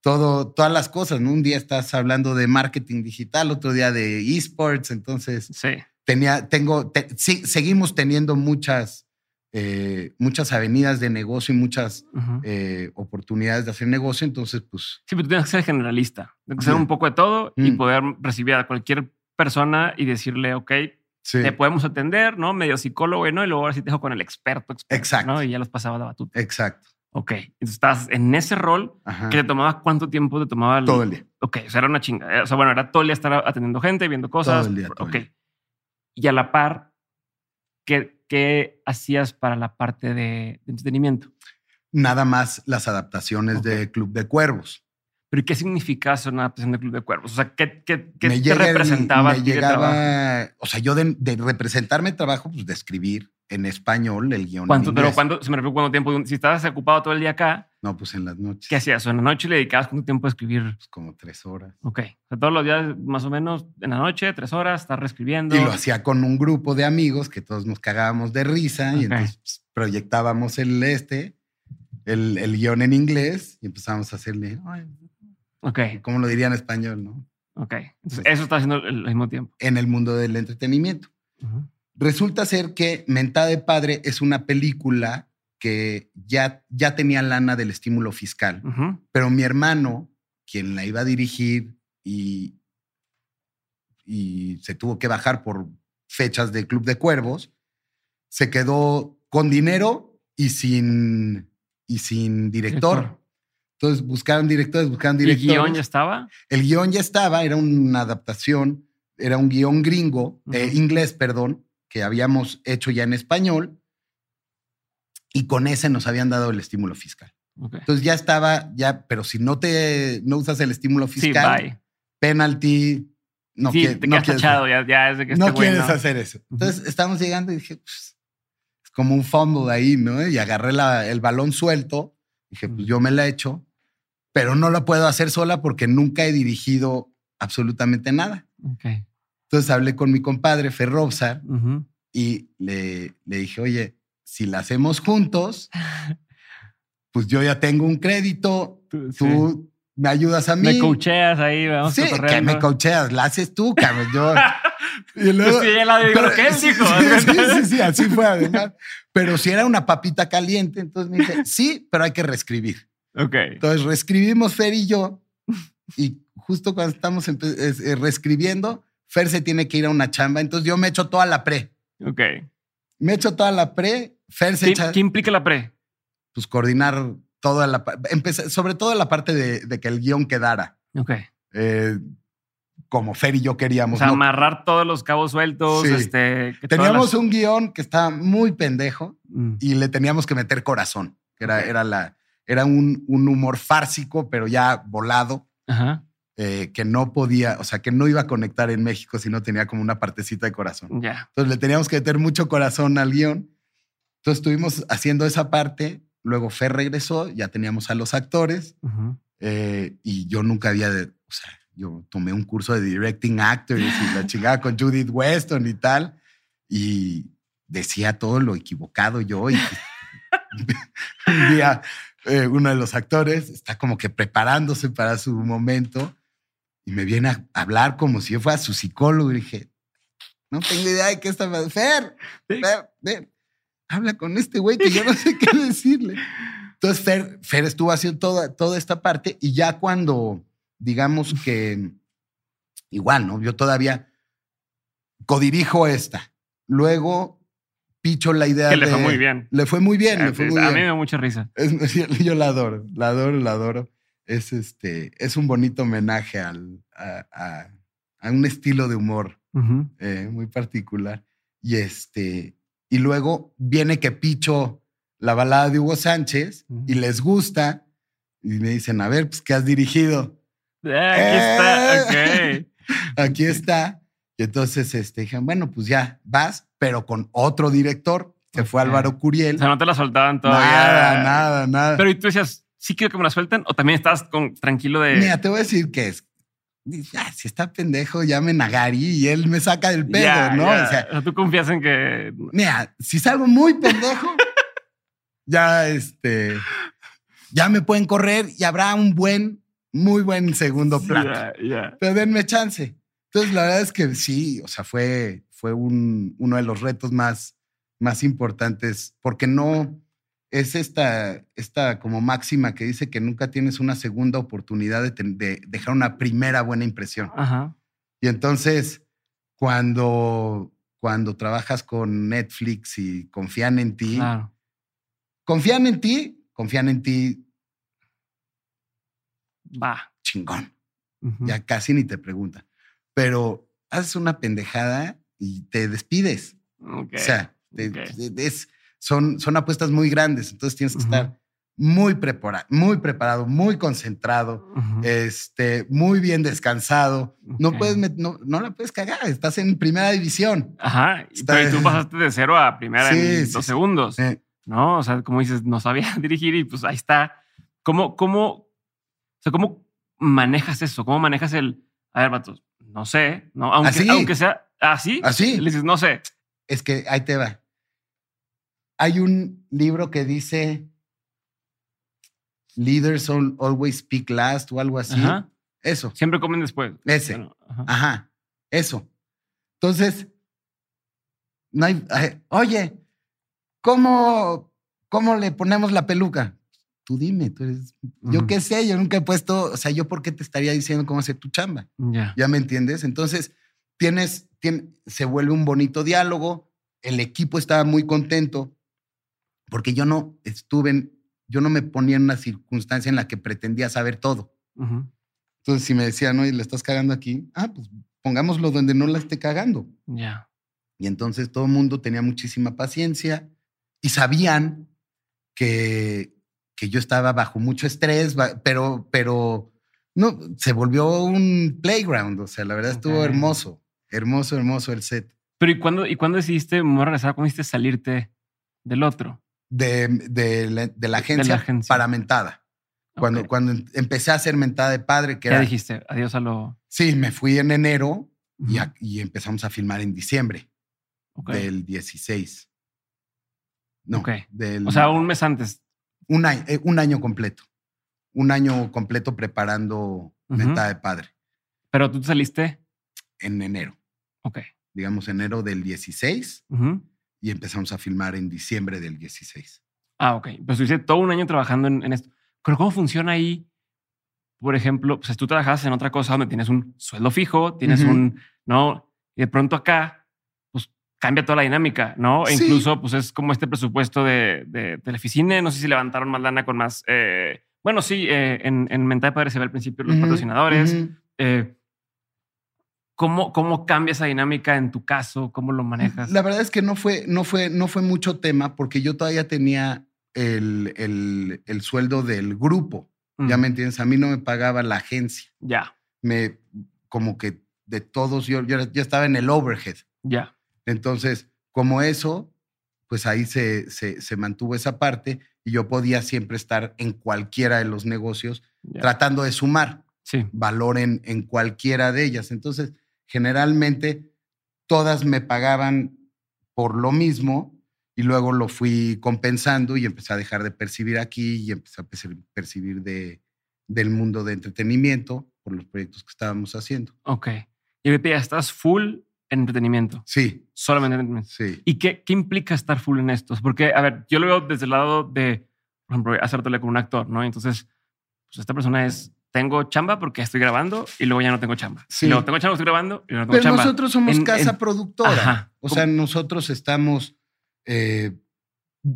Todo, todas las cosas, ¿no? Un día estás hablando de marketing digital, otro día de esports, entonces Sí. tenía, tengo, te- sí, seguimos teniendo muchas, eh, muchas avenidas de negocio y muchas eh, oportunidades de hacer negocio, entonces pues Sí, pero tú tienes que ser generalista, tienes que ser un poco de todo y Mm. poder recibir a cualquier persona y decirle, ok, sí, te podemos atender, ¿no? Medio psicólogo, ¿no? Y luego ahora sí te dejo con el experto, experto, Exacto. ¿no? Y ya los pasaba la batuta. exacto. Ok, entonces estás en ese rol Ajá. que te tomaba cuánto tiempo te tomaba el- Todo el día. Ok, o sea, era una chinga. O sea, bueno, era todo el día estar atendiendo gente, viendo cosas. Todo el día, todo ok. día. Y a la par, ¿qué, qué hacías para la parte de, de entretenimiento? Nada más las adaptaciones Ok. de Club de Cuervos. ¿Pero qué significa ser una adaptación de Club de Cuervos? O sea, ¿qué, qué, qué te representaba? me llegaba, o sea, yo de, de representarme trabajo, pues de escribir en español el guion. en ¿Cuánto, pero cuánto, se me refiero cuánto tiempo, si estabas ocupado todo el día acá, No, pues en las noches. ¿qué hacías? En la noche le dedicabas cuánto tiempo a escribir. Pues como tres horas. Ok. O sea, todos los días, más o menos, en la noche, tres horas, estar reescribiendo. Y lo hacía con un grupo de amigos que todos nos cagábamos de risa Ok. y entonces pues, proyectábamos el este, el, el guion en inglés y empezábamos a hacerle, "Ay, Ok, ¿cómo lo diría en español, no? ok. Entonces, eso está haciendo al mismo tiempo. En el mundo del entretenimiento. Ujú. Resulta ser que Mentada de Padre es una película que ya, ya tenía lana del estímulo fiscal, pero mi hermano, quien la iba a dirigir y, y se tuvo que bajar por fechas de Club de Cuervos, se quedó con dinero y sin, y sin director. Director. Entonces buscaron directores, buscaron ¿Y el directores. guion ya estaba? El guion ya estaba, era una adaptación, era un guion gringo, eh, inglés, perdón, que habíamos hecho ya en español y con ese nos habían dado el estímulo fiscal. Ok. Entonces ya estaba, ya, pero si no te no usas el estímulo Sí, fiscal, bye. penalty, no, sí, te no quieres, tachado, ya, ya es de que no este quieres hacer eso. Entonces estamos llegando y dije, pues, es como un fumble ahí, ¿no? Y agarré la- el balón suelto, dije, pues yo me la he hecho, pero no lo puedo hacer sola porque nunca he dirigido absolutamente nada. Ok. Entonces hablé con mi compadre Ferrobsar Ujú. y le, le dije, oye, si la hacemos juntos, pues yo ya tengo un crédito, Tú, sí. tú me ayudas a mí. Me coacheas ahí, vamos Sí, que me coacheas, la haces tú, cabrón. Yo, y Pues sí, ya la digo pero- lo que él sí. Sí, sí, sí, sí, así fue además. Pero si era una papita caliente, entonces me dice, sí, pero hay que reescribir. Ok. Entonces reescribimos Fer y yo, y justo cuando estamos es- eh, reescribiendo, Fer se tiene que ir a una chamba, entonces yo me echo toda la pre. Ok. Me echo toda la pre, Fer se ¿Qué, echa, qué implica la pre? pues coordinar toda la, empezar- sobre todo la parte de, de que el guion quedara, Ok. eh, como Fer y yo O queríamos. sea, ¿no? amarrar todos los cabos sueltos. Sí. Este, Teníamos las- un guion que estaba muy pendejo Mm. y le teníamos que meter corazón, era, era, la, era un, un humor fársico, pero ya volado, Ajá. Eh, que no podía, o sea, que no iba a conectar en México si no tenía como una partecita de corazón. Ya. Entonces le teníamos que meter mucho corazón al guion. Entonces estuvimos haciendo esa parte, luego Fer regresó, ya teníamos a los actores Ujú. eh, y yo nunca había, de- o sea, yo tomé un curso de directing actors y la chingada con Judith Weston y tal, y decía todo lo equivocado yo. Y un día eh, uno de los actores está como que preparándose para su momento y me viene a hablar como si yo fuera su psicólogo y dije, no tengo idea de qué está pasando. Fer. Fer, ven, habla con este güey que yo no sé qué decirle. Entonces Fer, Fer estuvo haciendo toda, toda esta parte y ya cuando, digamos que, igual, ¿no? Yo todavía codirijo esta. Luego picho la idea Que le fue de- muy bien. Le fue muy bien, le fue muy a mí bien. me da mucha risa. Es- yo la adoro, la adoro, la adoro. Es este, es un bonito homenaje al, a, a- a un estilo de humor Ujú. eh, muy particular. Y este, y luego viene que picho la balada de Hugo Sánchez Ujú. y les gusta y me dicen, a ver, pues, ¿qué has dirigido? Ah, aquí está. Eh. Ok. Aquí está. Y entonces este, dijeron, bueno, pues ya vas, pero con otro director, que fue Ok. Álvaro Curiel. O sea, no te la soltaban todavía. nada, nada, nada. Pero y tú decías, sí quiero que me la suelten o también estás con, tranquilo de. Mira, te voy a decir que es. Ya, si está pendejo, llamen a Gary y él me saca del pedo, ¿no? O sea, O sea, tú confías en que. mira, si salgo muy pendejo, ya este. Ya me pueden correr y habrá un buen, muy buen segundo plato. Ya. Pero denme chance. Entonces, la verdad es que sí, o sea, fue, fue un, uno de los retos más, más importantes, porque no es esta, esta como máxima que dice que nunca tienes una segunda oportunidad de, ten- de dejar una primera buena impresión. Ajá. Y entonces, cuando, cuando trabajas con Netflix y confían en ti, Claro. confían en ti, confían en ti Va. chingón. Ya casi ni te preguntan. Pero haces una pendejada y te despides. O sea, es, son, son apuestas muy grandes, entonces tienes que Ujú. estar muy preparado, muy preparado, muy concentrado, Ujú. este, muy bien descansado. No Ok. puedes, no, no la puedes cagar. Estás en primera división. Ajá. Está- Pero tú pasaste de cero a primera Sí, en sí, dos sí. segundos. ¿No? O sea, como dices, no sabía dirigir y pues ahí está. ¿Cómo, cómo, o sea, cómo manejas eso? ¿Cómo manejas el, a ver, vatos, no sé, ¿no? Aunque, Así. aunque sea así. Así. Le dices, no sé. Es que ahí te va. Hay un libro que dice Leaders al- always speak last o algo así. Ajá. Eso, Siempre comen después. Ese. Bueno, ajá. ajá, eso. Entonces, no hay, ay, oye, ¿cómo, ¿cómo le ponemos la peluca? Tú dime, tú eres, yo qué sé, yo nunca he puesto, o sea, yo por qué te estaría diciendo cómo hacer tu chamba. Ya. ¿Ya me entiendes? Entonces, tienes, tien- se vuelve un bonito diálogo. El equipo estaba muy contento porque yo no estuve en, yo no me ponía en una circunstancia en la que pretendía saber todo. Entonces, si me decían, oye, le estás cagando aquí, ah, pues pongámoslo donde no la esté cagando. Ya. Y entonces todo el mundo tenía muchísima paciencia y sabían que, que yo estaba bajo mucho estrés, pero, pero no, se volvió un playground. O sea, la verdad estuvo hermoso, hermoso, hermoso el set. Pero ¿y cuándo, ¿y cuándo decidiste, me voy a regresar, cuándo decidiste salirte del otro? De, de la, de la agencia, agencia. para mentada. Cuando, Ok. cuando em- empecé a hacer mentada de padre, que Ya era. dijiste, adiós a lo... Sí, me fui en enero y, a- y empezamos a filmar en diciembre del 16. No, Ok. del. O sea, un mes antes. un año, eh, un año completo. Un año completo preparando mentada de padre Pero tú te saliste. en enero. Ok. Digamos, enero del 16 Ujú. Y empezamos a filmar en diciembre del 16. Ah, ok. Pues estuviste todo un año trabajando en, en esto. Pero ¿cómo funciona ahí? Por ejemplo, pues tú trabajas en otra cosa donde tienes un sueldo fijo, tienes un, ¿no? Y de pronto acá, pues cambia toda la dinámica, ¿no? E Sí. incluso, pues es como este presupuesto de, de Teleficine. No sé si levantaron más lana con más. eh, bueno, sí, eh, en, en Mental Padre se ve al principio los patrocinadores. Eh, ¿cómo, ¿Cómo cambia esa dinámica en tu caso? ¿Cómo lo manejas? La verdad es que no fue, no fue, no fue mucho tema porque yo todavía tenía el, el- el sueldo del grupo. Ya Mm, me entiendes, a mí no me pagaba la agencia. Ya, Me, como que de todos, yo, yo ya estaba en el overhead. ya. Entonces, como eso, pues ahí se, se, se mantuvo esa parte y yo podía siempre estar en cualquiera de los negocios ya. tratando de sumar Sí. valor en, en cualquiera de ellas. Entonces, generalmente todas me pagaban por lo mismo y luego lo fui compensando y empecé a dejar de percibir aquí y empecé a perci- percibir de, del mundo de entretenimiento por los proyectos que estábamos haciendo. Ok. Y ahorita ya estás full en entretenimiento. Sí, Solamente en entretenimiento. sí. ¿Y qué, qué implica estar full en estos? Porque, a ver, yo lo veo desde el lado de, por ejemplo, hace rato hablé con un actor, ¿no? Entonces, pues esta persona es, tengo chamba porque estoy grabando y luego ya no tengo chamba. Sí. Y luego tengo chamba, estoy grabando y no tengo Pero chamba. nosotros somos En- casa en- productora. Ajá. O sea, nosotros estamos eh,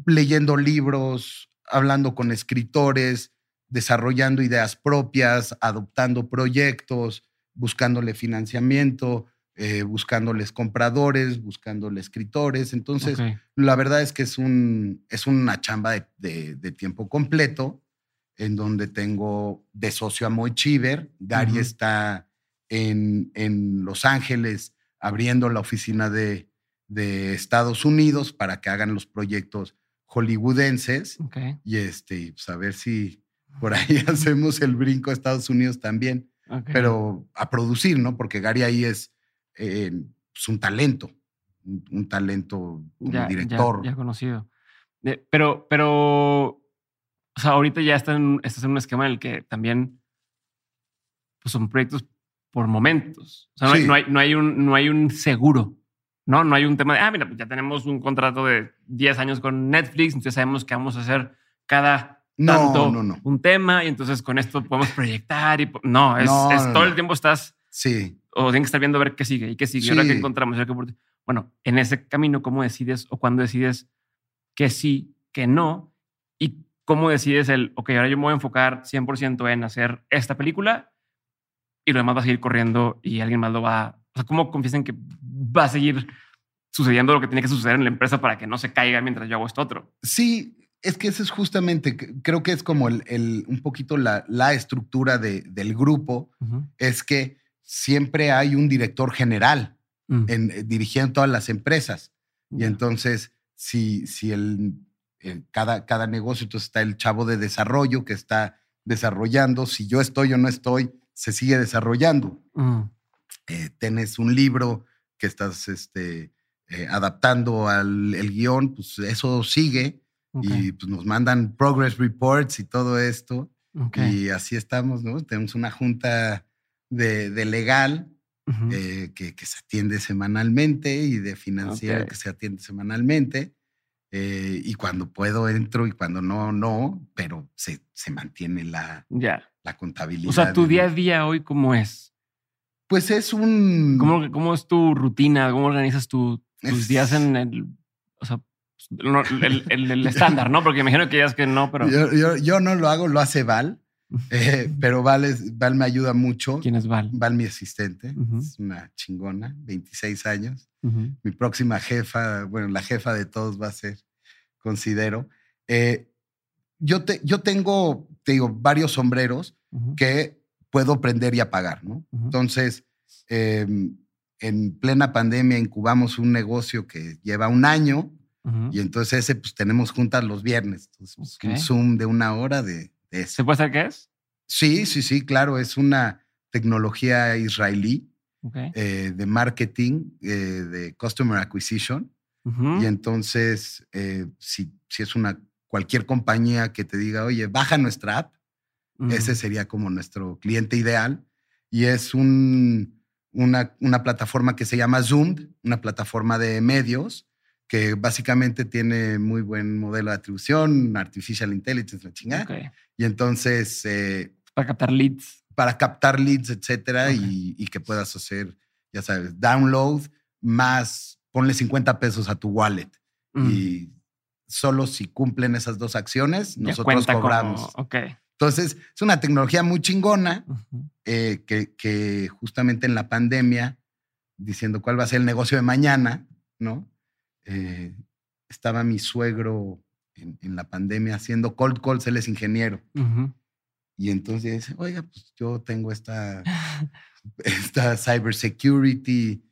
leyendo libros, hablando con escritores, desarrollando ideas propias, adoptando proyectos, buscándole financiamiento, eh, buscándoles compradores, buscándole escritores. Entonces, la verdad es que es, un, es una chamba de, de- de tiempo completo, en donde tengo de socio a Moy Chiver. Gary está en, en Los Ángeles abriendo la oficina de, de Estados Unidos para que hagan los proyectos hollywoodenses. Y este, pues a ver si por ahí hacemos el brinco a Estados Unidos también, pero a producir, ¿no? Porque Gary ahí es eh, pues, un talento, un, un talento ya, director. Ya, ya conocido. De- pero, pero, o sea, ahorita ya estás en, estás en un esquema en el que también pues son proyectos por momentos. O sea, no, hay, Sí. no, hay, no, hay un, no hay un seguro, ¿no? No hay un tema de, ah, mira, pues ya tenemos un contrato de 10 años con Netflix, entonces sabemos que vamos a hacer cada No, tanto no, no. un tema y entonces con esto podemos proyectar y no, es, es todo el tiempo estás Sí, o tienen que estar viendo a ver qué sigue y qué sigue. y ahora Sí. que encontramos, ahora qué Bueno, en ese camino, ¿cómo decides o cuándo decides que sí, que no? Y cómo decides el, ok, ahora yo me voy a enfocar 100% en hacer esta película y lo demás va a seguir corriendo y alguien más lo va. O sea, ¿cómo confiesan que va a seguir sucediendo lo que tiene que suceder en la empresa para que no se caiga mientras yo hago esto otro? sí, Es que eso es justamente, creo que es como el, un poquito la, la estructura de, del grupo, es que siempre hay un director general mm. en, eh, dirigiendo todas las empresas. Y entonces, si, si el, cada, cada negocio, entonces está el chavo de desarrollo que está desarrollando, si yo estoy o no estoy, se sigue desarrollando. Mm. Eh, tienes un libro que estás este, eh, adaptando al el guion, pues eso sigue y pues, nos mandan progress reports y todo esto. Y así estamos, ¿no? Tenemos una junta de, legal eh, que, se atiende semanalmente y de financiera que se atiende semanalmente. Eh, y cuando puedo entro y cuando no, no, pero se, se mantiene la, la contabilidad. O sea, tu día a día hoy, ¿cómo es? Pues es un... ¿Cómo, cómo es tu rutina? ¿Cómo organizas tus días en el... O sea, el, estándar, ¿no? Porque imagino que ya es que no, pero... Yo, yo, no lo hago, lo hace Val, eh, pero Val, Val me ayuda mucho. ¿Quién es Val? Val, mi asistente, es una chingona, 26 años. Mi próxima jefa, bueno, la jefa de todos va a ser, considero. Eh, yo, te, yo tengo, te digo, varios sombreros que puedo prender y apagar, ¿no? Entonces, em, en plena pandemia incubamos un negocio que lleva un año y entonces ese pues tenemos juntas los viernes. Entonces, pues, un Zoom de una hora de, eso. ¿Se puede saber qué es? Sí, sí, sí, claro. Es una tecnología israelí eh, de marketing, eh, de customer acquisition. Y entonces, eh, si, si, es una cualquier compañía que te diga, oye, baja nuestra app, ese sería como nuestro cliente ideal. Y es un, una, una plataforma que se llama Zoom, una plataforma de medios que básicamente tiene muy buen modelo de atribución, artificial intelligence, la chingada. Y entonces... Eh, para captar leads. Para captar leads, etcétera, y, que puedas hacer, ya sabes, download más, ponle 50 pesos a tu wallet. Mm. Y solo si cumplen esas dos acciones, nosotros cobramos. Entonces, es una tecnología muy chingona eh, que, que justamente en la pandemia, diciendo cuál va a ser el negocio de mañana, ¿no? Eh, estaba mi suegro en, la pandemia haciendo cold calls, él es ingeniero. Y entonces dice, oiga, pues yo tengo esta, esta cybersecurity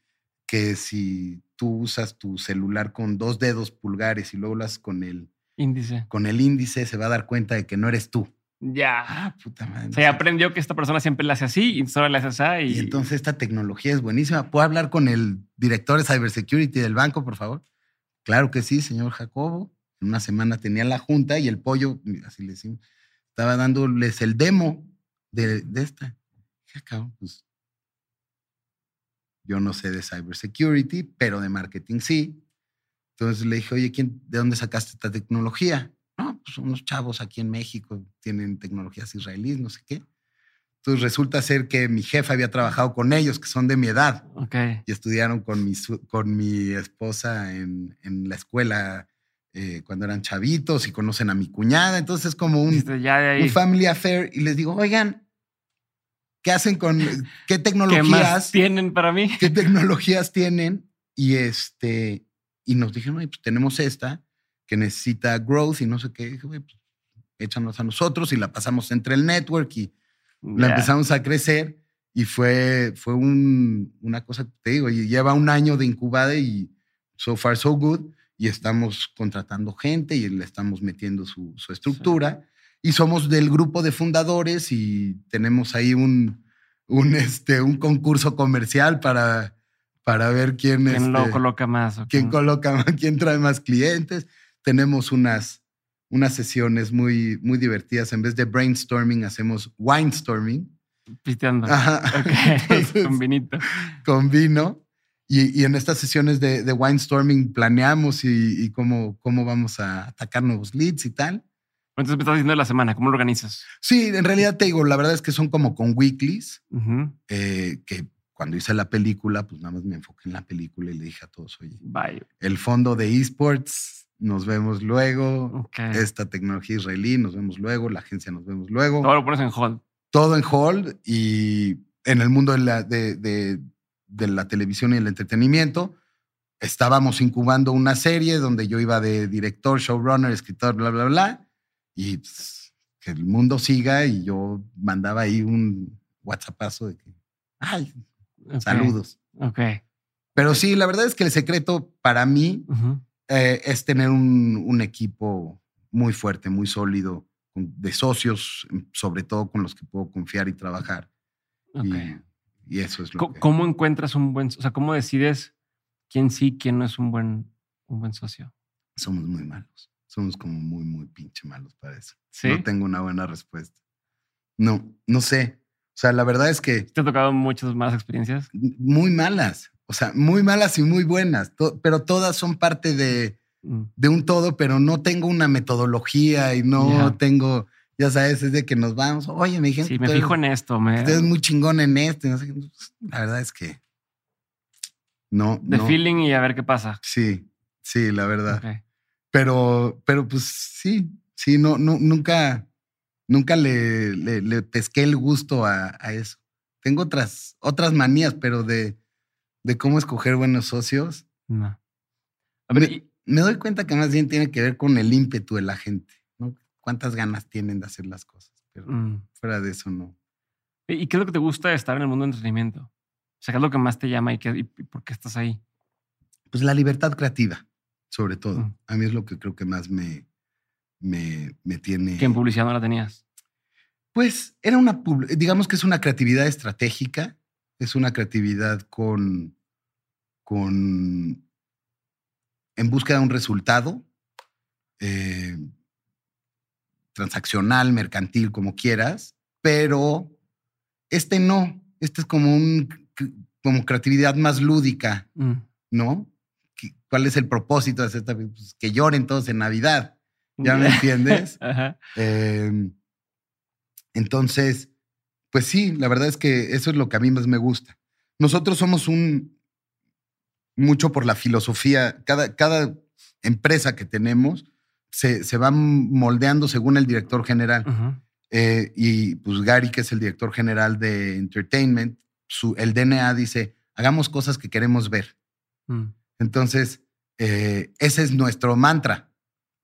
que si tú usas tu celular con dos dedos pulgares y luego lo haces con el índice, con el índice se va a dar cuenta de que no eres tú. Ya. Ah, puta madre. Se aprendió que esta persona siempre la hace así y solo la hace así. Y... y entonces esta tecnología es buenísima. ¿Puedo hablar con el director de cybersecurity del banco, por favor? Claro que sí, señor Jacobo. En una semana tenía la junta y el pollo, así le decimos, estaba dándoles el demo de, de esta. pues yo no sé de cybersecurity, pero de marketing sí. Entonces le dije, oye, ¿quién, ¿de dónde sacaste esta tecnología? No, pues unos chavos aquí en México tienen tecnologías israelíes, no sé qué. Entonces resulta ser que mi jefa había trabajado con ellos, que son de mi edad. Y estudiaron con mi, con mi esposa en, en la escuela eh, cuando eran chavitos y conocen a mi cuñada. Entonces es como un, un family affair. Y les digo, oigan, ¿qué hacen con qué tecnologías tienen para mí? ¿Qué tecnologías tienen? Y este, y nos dijeron, pues tenemos esta que necesita growth y no sé qué. Dije, pues, échanos a nosotros y la pasamos entre el network y la empezamos a crecer y fue, fue un, una cosa te digo, y lleva un año de incubada y so far so good. Y estamos contratando gente y le estamos metiendo su, su estructura. Y somos del grupo de fundadores y tenemos ahí un, un, este, un concurso comercial para, para ver quién, ¿Quién lo este, coloca más. Quién coloca más, quién trae más clientes. Tenemos unas unas sesiones muy, muy divertidas. En vez de brainstorming, hacemos winestorming. Pisteando. con vinito. Con vino. Y, en estas sesiones de, de winestorming planeamos y, cómo, cómo vamos a atacar nuevos leads y tal. Entonces me estás diciendo de la semana, ¿cómo lo organizas? Sí, en realidad te digo, la verdad es que son como con weeklies, eh, que cuando hice la película, pues nada más me enfoqué en la película y le dije a todos, oye, el fondo de esports nos vemos luego. Esta tecnología israelí, nos vemos luego. La agencia, nos vemos luego. Todo lo pones en hold. Todo en hold y en el mundo de la, de, la televisión y el entretenimiento, estábamos incubando una serie donde yo iba de director, showrunner, escritor, bla, bla, bla. Y pues, que el mundo siga y yo mandaba ahí un WhatsAppazo de que, ay, saludos. Ok. Pero sí, la verdad es que el secreto para mí eh, es tener un, un equipo muy fuerte, muy sólido, de socios, sobre todo con los que puedo confiar y trabajar. Ok. Y, y eso es lo Co- que... ¿Cómo encuentras un buen, o sea, cómo decides quién sí, quién no es un buen, un buen socio? Somos muy malos. Somos como muy, muy pinche malos para eso. Sí. No tengo una buena respuesta. No, no sé. O sea, la verdad es que ¿Te ha tocado muchas más experiencias? muy malas. O sea, muy malas y muy buenas. to- pero todas son parte de, Mm, de un todo, pero no tengo una metodología y no Ya. tengo, ya sabes, es de que nos vamos. Oye, me dijeron Sí, me fijo en esto. Me, Usted es muy chingón en esto. y no sé qué. La verdad es que no. de no. feeling y a ver qué pasa. Sí, sí, la verdad. Pero, pero pues sí, sí, no, no, nunca, nunca le, le, le pesqué el gusto a, a eso. Tengo otras, otras manías, pero de, de cómo escoger buenos socios, No. A ver, Me- y- me doy cuenta que más bien tiene que ver con el ímpetu de la gente. Cuántas ganas tienen de hacer las cosas. Pero mm. fuera de eso, no. ¿Y qué es lo que te gusta de estar en el mundo del entretenimiento? O sea, ¿qué es lo que más te llama y, qué, y por qué estás ahí? Pues la libertad creativa, sobre todo. Mm. A mí es lo que creo que más me, me, me tiene. Que en publicidad no la tenías. Pues era una, digamos que es una creatividad estratégica, es una creatividad con, con, en búsqueda de un resultado, eh, transaccional, mercantil, como quieras, pero este no, este es como un, como creatividad más lúdica, Mm. ¿no? ¿Qué- ¿Cuál es el propósito de hacer esta? Pues que lloren todos en Navidad, ¿ya me entiendes? Ajá. Eh, entonces, pues sí, la verdad es que eso es lo que a mí más me gusta. Nosotros somos un mucho por la filosofía. Cada, cada empresa que tenemos se, se va moldeando según el director general. Eh, y pues Gary, que es el director general de Entertainment, su, el DNA dice, hagamos cosas que queremos ver. Mm. Entonces, eh, ese es nuestro mantra.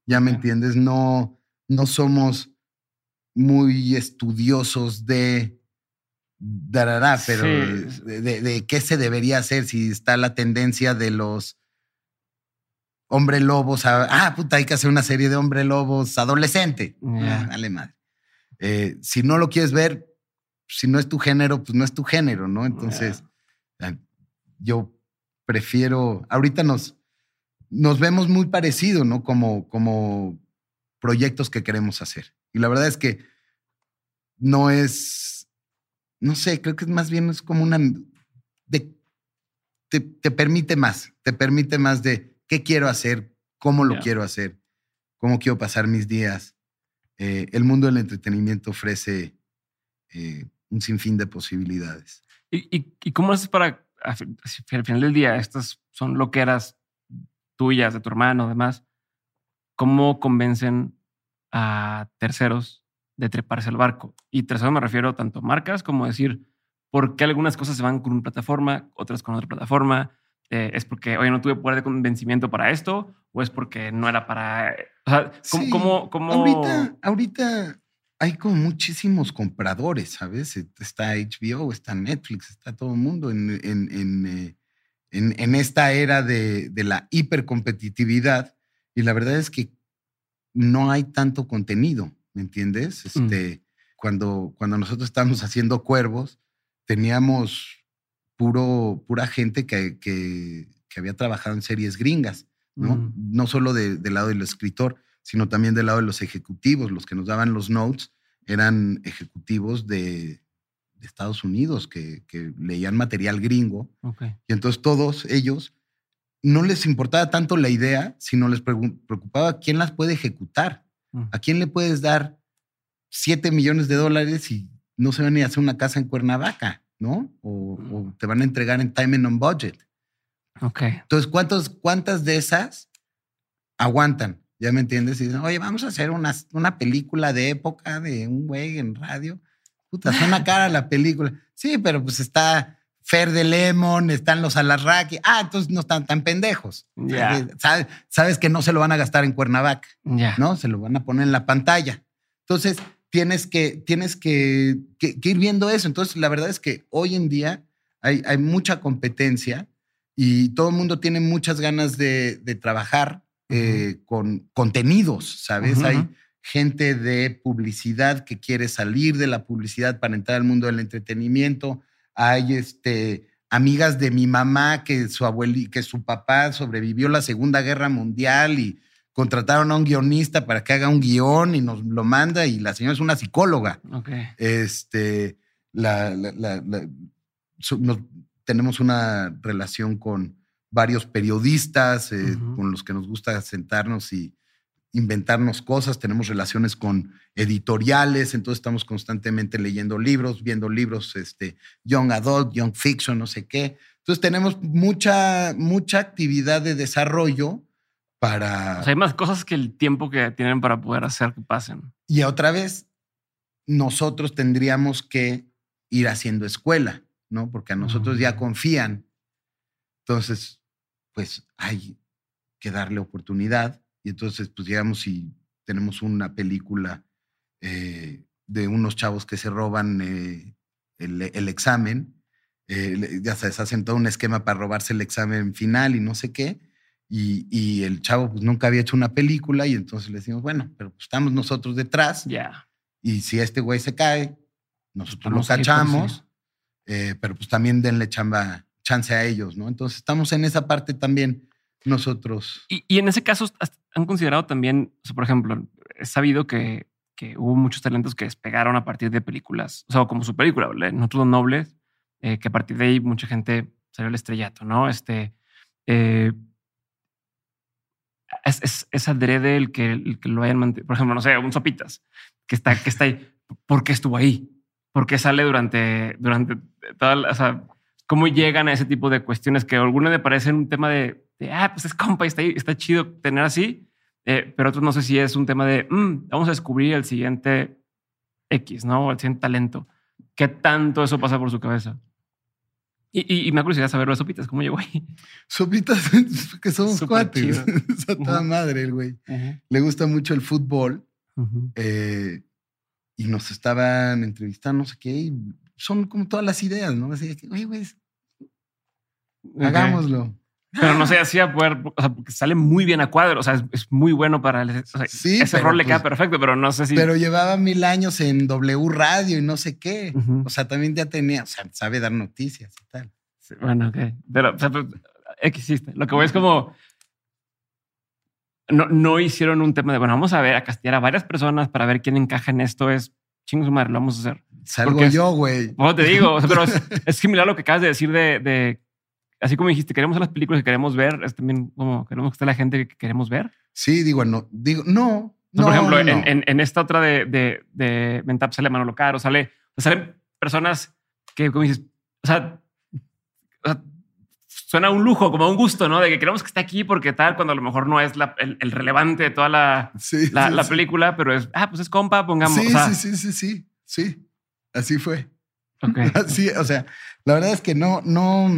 ¿Ya me entiendes? No, no somos muy estudiosos de darará, pero Sí. de, de- de qué se debería hacer si está la tendencia de los hombre lobos a, ah, puta, hay que hacer una serie de hombre lobos adolescente. Ya. Ah, dale madre. Eh, si no lo quieres ver, si no es tu género, pues no es tu género, ¿no? Entonces, eh, yo prefiero, ahorita nos, nos vemos muy parecido, ¿no? Como, como proyectos que queremos hacer. Y la verdad es que no es, no sé, creo que es más bien es como una, de, te, te permite más, te permite más de qué quiero hacer, cómo lo quiero hacer, cómo quiero pasar mis días. Eh, el mundo del entretenimiento ofrece eh, un sinfín de posibilidades. ¿Y, y, y cómo haces para, a al final del día, estas son loqueras tuyas, de tu hermano, demás? ¿Cómo convencen a terceros de treparse al barco? Y tercero me refiero tanto a marcas como decir, ¿por qué algunas cosas se van con una plataforma, otras con otra plataforma? Eh, ¿Es porque, oye, no tuve poder de convencimiento para esto? ¿O es porque no era para...? O sea, ¿cómo...? Sí, cómo, cómo- Ahorita, ahorita hay como muchísimos compradores, ¿sabes? Está HBO, está Netflix, está todo el mundo en, en, en, eh, en- en esta era de, de la hipercompetitividad. Y la verdad es que no hay tanto contenido, ¿me entiendes? Mm. Este, cuando, cuando nosotros estábamos haciendo cuervos, teníamos puro, pura gente que, que, que había trabajado en series gringas. ¿no? Mm. No solo de- del lado del escritor, sino también del lado de los ejecutivos. Los que nos daban los notes eran ejecutivos de, de Estados Unidos que, que leían material gringo. Ok. Y entonces todos ellos no les importaba tanto la idea, sino les preocupaba quién las puede ejecutar. Mm. ¿A quién le puedes dar 7 millones de dólares y no se van a hacer una casa en Cuernavaca, ¿no? O, o te van a entregar en time and on budget. Ok. Entonces, ¿cuántos, ¿cuántas de esas aguantan? ¿Ya me entiendes? Y dicen, oye, vamos a hacer una, una película de época de un güey en radio. Puta, suena cara la película. Sí, pero pues está Fer de Lemon, están los Alarraqui. Ah, entonces no están tan pendejos. Ya. Sabes, sabes que no se lo van a gastar en Cuernavaca, Ya. ¿no? Se lo van a poner en la pantalla. Entonces, tienes que, tienes que, que- que ir viendo eso. Entonces, la verdad es que hoy en día hay, hay mucha competencia y todo el mundo tiene muchas ganas de, de trabajar eh, con contenidos, ¿sabes? Hay gente de publicidad que quiere salir de la publicidad para entrar al mundo del entretenimiento. Hay este, amigas de mi mamá que su abueli, que su papá sobrevivió la Segunda Guerra Mundial y contrataron a un guionista para que haga un guion y nos lo manda y la señora es una psicóloga. Este, la, la- la- la- su- nos- tenemos una relación con varios periodistas eh, con los que nos gusta sentarnos y inventarnos cosas. Tenemos relaciones con editoriales, entonces estamos constantemente leyendo libros, viendo libros, este, young adult, young fiction, no sé qué. Entonces tenemos mucha, mucha actividad de desarrollo para... O sea, hay más cosas que el tiempo que tienen para poder hacer que pasen. Y otra vez, nosotros tendríamos que ir haciendo escuela, ¿no? Porque a nosotros ya confían. Entonces, pues hay que darle oportunidad. Y entonces, pues llegamos y tenemos una película eh, de unos chavos que se roban eh, el, el examen. eh, ya sabes, hacen todo un esquema para robarse el examen final y no sé qué. Y, y el chavo pues nunca había hecho una película y entonces le decimos, bueno, pero pues, estamos nosotros detrás Ya. y si este güey se cae, nosotros lo cachamos, eh, pero pues también denle chamba, chance a ellos, ¿no? Entonces estamos en esa parte también nosotros. Y, y en ese caso, ¿has- ¿han considerado también, o sea, por ejemplo, he sabido que, que hubo muchos talentos que despegaron a partir de películas, o sea, como su película. Nosotros los Nobles, eh, que a partir de ahí mucha gente salió al estrellato, ¿no? Este, eh, es, es, es adrede el que, el que lo hayan mantenido. Por ejemplo, no sé, un Sopitas, que está, que está ahí. ¿Por qué estuvo ahí? ¿Por qué sale durante, durante toda la, o sea, cómo llegan a ese tipo de cuestiones que a algunos me parecen un tema de, de, ah, pues es compa y está ahí, está chido tener así, eh, pero otros no sé si es un tema de, "Mm, vamos a descubrir el siguiente X, ¿no? El siguiente talento. ¿Qué tanto eso pasa por su cabeza? Y, y, y me da curiosidad saber los sopitas, cómo llegó ahí. Sopitas, que somos Súper cuates. Es a toda madre el güey. Le gusta mucho el fútbol eh, y nos estaban entrevistando, no sé qué, y son como todas las ideas, ¿no? Así que, oye, güey, hagámoslo. Pero no sé, así a poder, o sea, porque sale muy bien a cuadro, o sea, es, es muy bueno para el, o sea, Sí, ese rol le queda pues- perfecto, pero no sé si. Pero llevaba mil años en W Radio y no sé qué. O sea, también ya tenía, o sea, sabe dar noticias y tal. Sí, bueno, ok. Pero, o sea, pues. Lo que voy es como. No, no hicieron un tema de, bueno, vamos a ver, a castigar a varias personas para ver quién encaja en esto. Es chingo su madre, lo vamos a hacer. Salgo Porque yo, güey. Bueno, te digo, o sea, pero es, es similar a lo que acabas de decir de, de- así como dijiste, queremos las películas que queremos ver, es también como queremos que esté la gente que queremos ver. Sí, digo, no, digo, no. No por ejemplo, no. En, en- en esta otra de, de, de Mentap sale Manolo Caro, sale, salen personas que, como dices, o sea, o sea, suena un lujo, como un gusto, ¿no? De que queremos que esté aquí porque tal, cuando a lo mejor no es la- el, el relevante de toda la, Sí, la, sí, la sí. película, pero es, ah, pues es compa, pongamos. Sí, o sea, sí, sí, sí, sí, sí. Así fue. ok. Así, o sea, la verdad es que no, no.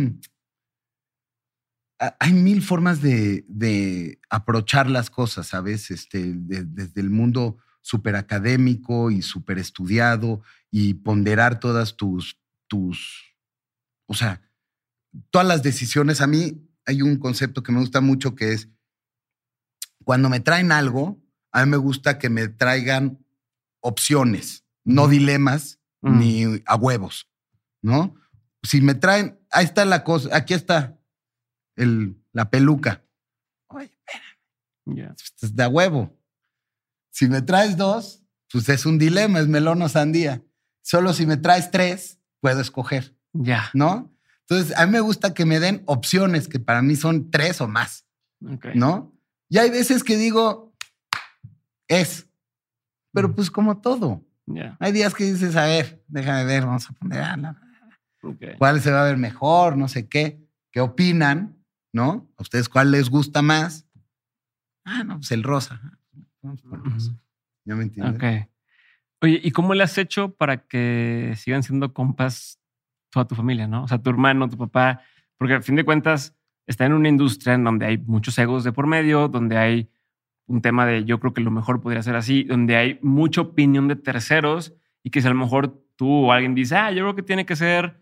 Hay mil formas de, de aprochar las cosas, ¿sabes? Este, de- desde el mundo súper académico y súper estudiado y ponderar todas tus, tus, o sea, todas las decisiones. A mí hay un concepto que me gusta mucho que es, cuando me traen algo, a mí me gusta que me traigan opciones, no dilemas Mm. ni a huevos, ¿no? Si me traen, ahí está la cosa, aquí está el, la peluca. Oye, Ya. pues de a huevo. Si me traes dos, pues es un dilema, es melón o sandía. Solo si me traes tres, puedo escoger, Ya. ¿no? Entonces, a mí me gusta que me den opciones que para mí son tres o más, Ok. ¿no? Y hay veces que digo, es, pero Mm. pues como todo. Ya. Hay días que dices, a ver, déjame ver, vamos a poner a la- Ok. cuál se va a ver mejor, no sé qué, qué opinan, ¿no? ¿A ustedes cuál les gusta más? Ah, no, pues el rosa. Vamos por el rosa. Ujú. ¿Ya me entiendes? Ok. Oye, ¿y cómo le has hecho para que sigan siendo compas toda tu familia, ¿no? O sea, tu hermano, tu papá, porque al fin de cuentas está en una industria en donde hay muchos egos de por medio, donde hay un tema de yo creo que lo mejor podría ser así, donde hay mucha opinión de terceros y que si a lo mejor tú o alguien dice, ah, yo creo que tiene que ser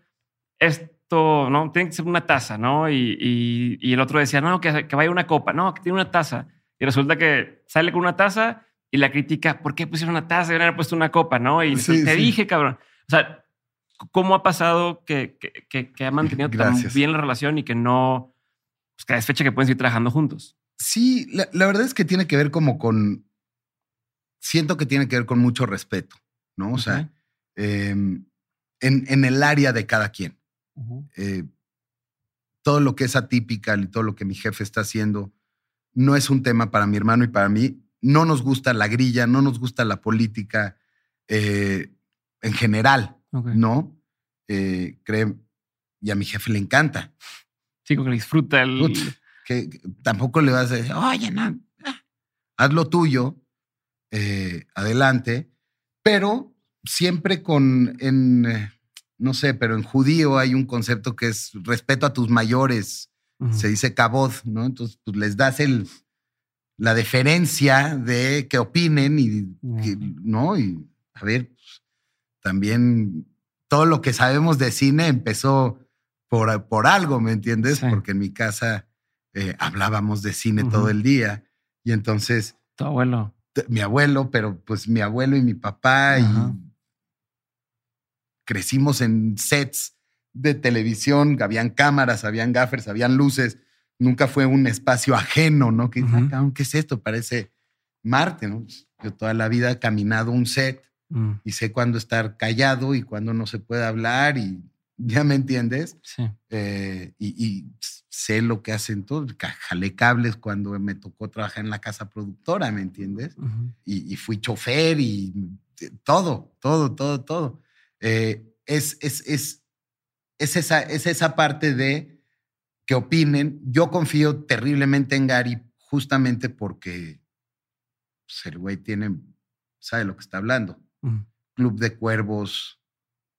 esto, ¿no? Tiene que ser una taza, ¿no? Y, y, el otro decía, no, que, que vaya una copa, no, que tiene una taza. Y resulta que sale con una taza y la critica, ¿por qué pusieron una taza? Deberían haber puesto una copa, ¿no? Y te dije, cabrón. O sea, ¿cómo ha pasado que, que, que ha mantenido tan bien la relación y que no, pues que es fecha que pueden seguir trabajando juntos? Sí, la, verdad es que tiene que ver como con, siento que tiene que ver con mucho respeto, ¿no? O sea, em, en, en, el área de cada quien. Eh, todo lo que es atípica y todo lo que mi jefe está haciendo no es un tema para mi hermano y para mí. No nos gusta la grilla, no nos gusta la política eh, en general, ¿no? Eh, y a mi jefe le encanta. Sí, como que disfruta el tampoco le vas a decir, oye, no, ah, haz lo tuyo, eh, adelante, pero siempre con, en, no sé, pero en judío hay un concepto que es respeto a tus mayores, se dice kabod, ¿no? Entonces, pues les das el, la deferencia de que opinen y, ¿no? Y a ver, pues, también todo lo que sabemos de cine empezó por, por algo, ¿me entiendes? Porque en mi casa eh, hablábamos de cine todo el día. Y entonces... Tu abuelo. Mi abuelo, pero pues mi abuelo y mi papá y crecimos en sets de televisión, habían cámaras, habían gaffers, habían luces. Nunca fue un espacio ajeno, ¿no? Que, ¿qué es esto? Parece Marte, ¿no? Pues, yo toda la vida he caminado un set mm. y sé cuándo estar callado y cuándo no se puede hablar y ¿Ya me entiendes? Sí. Eh, y, sé lo que hacen todos. Jalé cables cuando me tocó trabajar en la casa productora, ¿me entiendes? y, fui chofer y todo, todo, todo, todo. Eh, es, es, es, es, esa, es esa parte de que opinen. Yo confío terriblemente en Gary justamente porque pues, el güey tiene, sabe lo que está hablando. Club de Cuervos,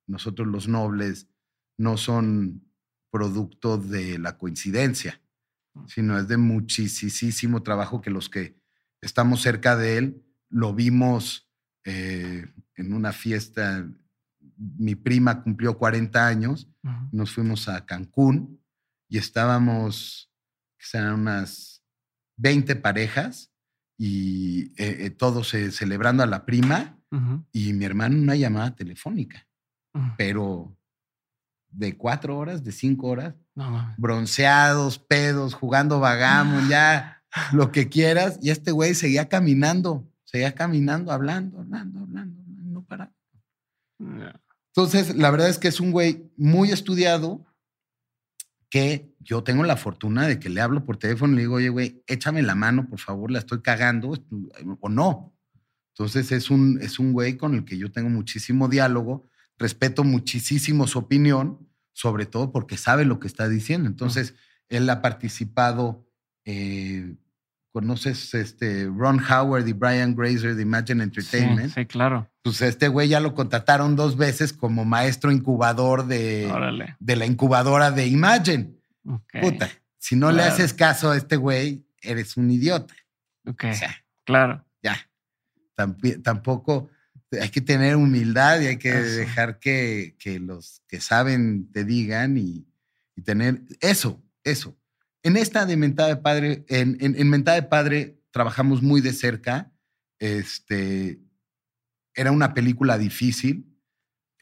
nosotros los nobles no son producto de la coincidencia, mm. sino es de muchísimo trabajo que los que estamos cerca de él lo vimos eh, en una fiesta. Mi prima cumplió 40 años, nos fuimos a Cancún y estábamos, eran unas 20 parejas y eh, eh, todos celebrando a la prima y mi hermano una llamada telefónica, pero de cuatro horas, de cinco horas, bronceados, pedos, jugando vagamos, ya lo que quieras. Y este güey seguía caminando, seguía caminando, hablando, hablando, hablando, no para. Entonces, la verdad es que es un güey muy estudiado que yo tengo la fortuna de que le hablo por teléfono y le digo, oye, güey, échame la mano, por favor, la estoy cagando, o no. Entonces, es un, es un güey con el que yo tengo muchísimo diálogo respeto muchísimo su opinión, sobre todo porque sabe lo que está diciendo. Entonces, él ha participado, eh, conoces este Ron Howard y Brian Grazer de Imagine Entertainment. Sí, claro. Pues este güey ya lo contrataron dos veces como maestro incubador de, de la incubadora de Imagine. Puta, si no le haces caso a este güey, eres un idiota. Ok. claro. Ya. tampoco hay que tener humildad y hay que dejar que, los que saben te digan y, tener eso, eso. En esta de Mentada de Padre, en, en, Mentada de Padre trabajamos muy de cerca. Este, era una película difícil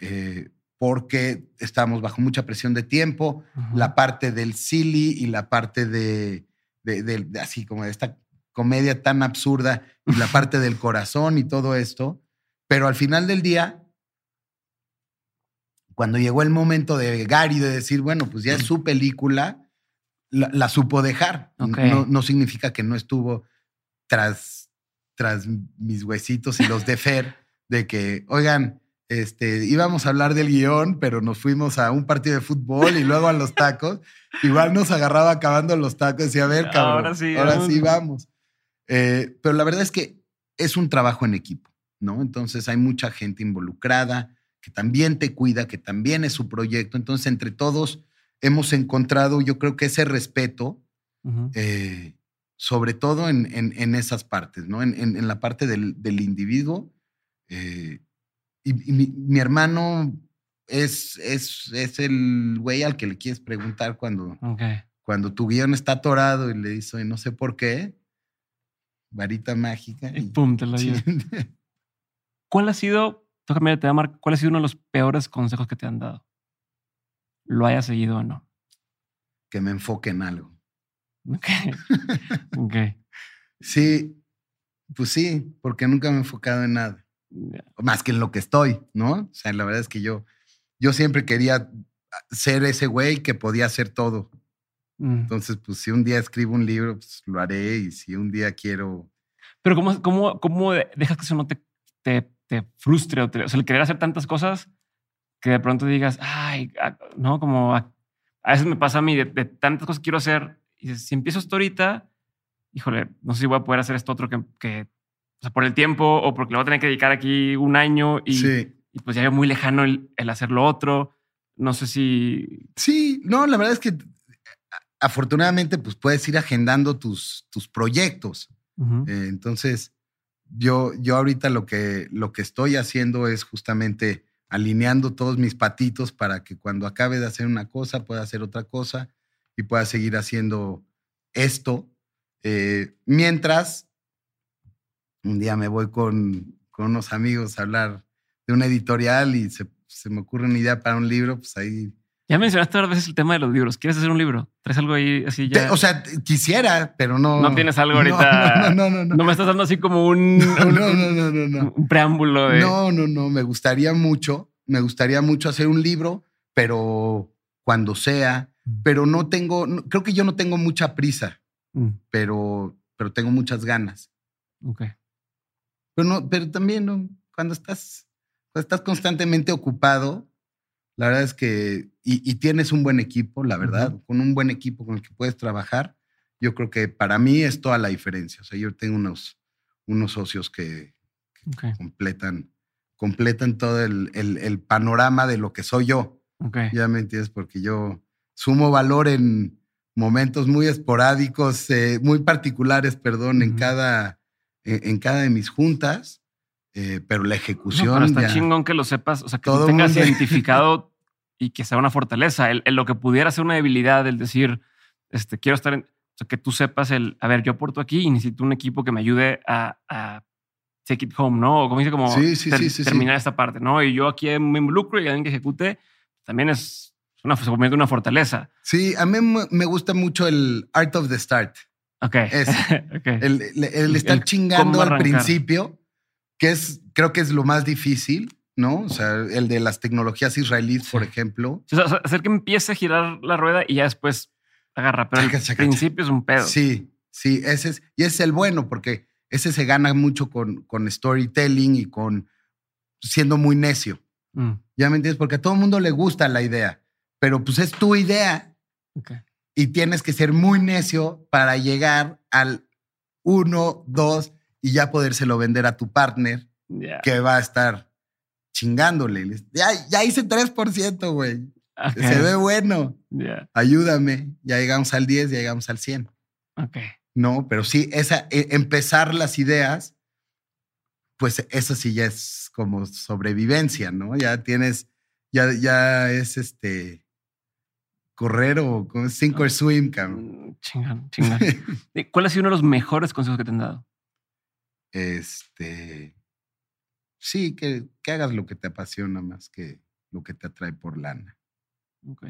eh, porque estábamos bajo mucha presión de tiempo. La parte del silly y la parte de, de, así como de esta comedia tan absurda y la parte del corazón y todo esto pero al final del día, cuando llegó el momento de Gary de decir, bueno, pues ya es su película, la, supo dejar. No, significa que no estuvo tras, tras mis huesitos y los de Fer, de que, oigan, este, íbamos a hablar del guion, pero nos fuimos a un partido de fútbol y luego a los tacos. Igual nos agarraba acabando los tacos y decía, a ver, cabrón, ahora sí, ahora sí vamos. Eh, pero la verdad es que es un trabajo en equipo. ¿no? Entonces hay mucha gente involucrada. que también te cuida, que también es su proyecto. Entonces, entre todos hemos encontrado, yo creo que ese respeto, eh, sobre todo en, en, esas partes, ¿no? En, en la parte del, del individuo. Eh, y, mi, hermano es, es, es el güey al que le quieres preguntar cuando, cuando tu guion está atorado y le dice, no sé por qué, varita mágica. Y, pum, te lo ¿Cuál ha sido, tócame, te cuál ha sido uno de los peores consejos que te han dado? Lo haya seguido o no. Que me enfoque en algo. Ok. ok. sí, pues sí, porque nunca me he enfocado en nada. Más que en lo que estoy, ¿no? O sea, la verdad es que yo, yo siempre quería ser ese güey que podía hacer todo. Mm. Entonces, pues si un día escribo un libro, pues lo haré y si un día quiero... Pero ¿cómo, cómo, cómo dejas que eso no te, te, te frustre? O, sea, el querer hacer tantas cosas que de pronto digas, ay, ah, no, como a, veces me pasa a mí, de, tantas cosas que quiero hacer, y si empiezo esto ahorita, híjole, no sé si voy a poder hacer esto otro que, que o sea, por el tiempo o porque le voy a tener que dedicar aquí un año y, y pues ya es muy lejano el, el hacer lo otro. No sé si... Sí, no, la verdad es que afortunadamente pues puedes ir agendando tus, tus proyectos. Eh, entonces, yo, yo ahorita lo que, lo que estoy haciendo es justamente alineando todos mis patitos para que cuando acabe de hacer una cosa pueda hacer otra cosa y pueda seguir haciendo esto. Eh, mientras un día me voy con, con, unos amigos a hablar de una editorial y se, se, me ocurre una idea para un libro, pues ahí... Ya mencionaste varias veces el tema de los libros. ¿Quieres hacer un libro? ¿Traes algo ahí así ya? o sea, quisiera, pero no... No tienes algo ahorita... No, no, no. No, no me estás dando así como un... No, no, no, no, no. Un preámbulo de... No, no, no. Me gustaría mucho, me gustaría mucho hacer un libro, pero cuando sea, mm. pero no tengo, creo que yo no tengo mucha prisa, mm. pero, pero tengo muchas ganas. Ok. Pero, no, pero también cuando estás, estás constantemente ocupado, la verdad es que, y, tienes un buen equipo, la verdad, con un buen equipo con el que puedes trabajar, yo creo que para mí es toda la diferencia. O sea, yo tengo unos, unos socios que, completan, completan todo el, el, panorama de lo que soy yo. Ya me entiendes, porque yo sumo valor en momentos muy esporádicos, eh, muy particulares, perdón, en cada en, cada de mis juntas, eh, pero la ejecución. No, pero está chingón que lo sepas, o sea, que lo tengas identificado y que sea una fortaleza. El, lo que pudiera ser una debilidad, el decir, este, quiero estar en. O sea, que tú sepas el, a ver, yo aporto aquí y necesito un equipo que me ayude a, a take it home, ¿no? O como dice, como terminar esta parte, ¿no? Y yo aquí me involucro y alguien que ejecute también es una, una fortaleza. Sí, a mí me gusta mucho el art of the start. Ok. Es El, estar chingando al principio, que es, creo que es lo más difícil, ¿no? O sea, el de las tecnologías israelíes, por ejemplo. O sea, hacer que empiece a girar la rueda y ya después agarra. Pero al principio es un pedo. Sí, sí, ese es, y ese es el bueno, porque ese se gana mucho con, con storytelling y con siendo muy necio. Mm. ¿Ya me entiendes? Porque a todo el mundo le gusta la idea, pero pues es tu idea. Okay y tienes que ser muy necio para llegar al uno, dos y ya podérselo vender a tu partner que va a estar chingándole. Ya, ya hice 3%, güey. Se ve bueno. Ayúdame. Ya llegamos al 10, ya llegamos al 100. Ok. No, pero sí, esa, e, empezar las ideas, pues eso sí ya es como sobrevivencia, ¿no? Ya tienes, ya, ya es este, correr o sink or swim, cabrón. Chingón, chingón. ¿Cuál ha sido uno de los mejores consejos que te han dado? Este. Sí, que, que hagas lo que te apasiona más que lo que te atrae por lana. Ok.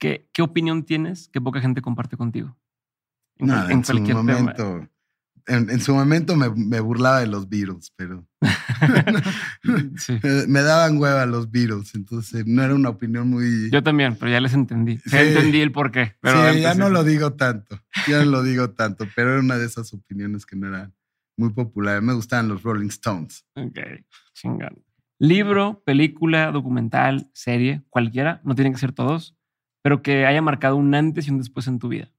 ¿Qué, qué opinión tienes que poca gente comparte contigo? En, Nada, en, cualquier momento en, su momento me, burlaba de los Beatles, pero me, daban hueva los Beatles, entonces no era una opinión muy... Yo también, pero ya les entendí. Ya entendí el por qué. Pero sí, ya no lo digo tanto, ya no lo digo tanto, pero era una de esas opiniones que no eran muy populares. Me gustaban los Rolling Stones. Ok, chingón. Libro, película, documental, serie, cualquiera, no tienen que ser todos, pero que haya marcado un antes y un después en tu vida.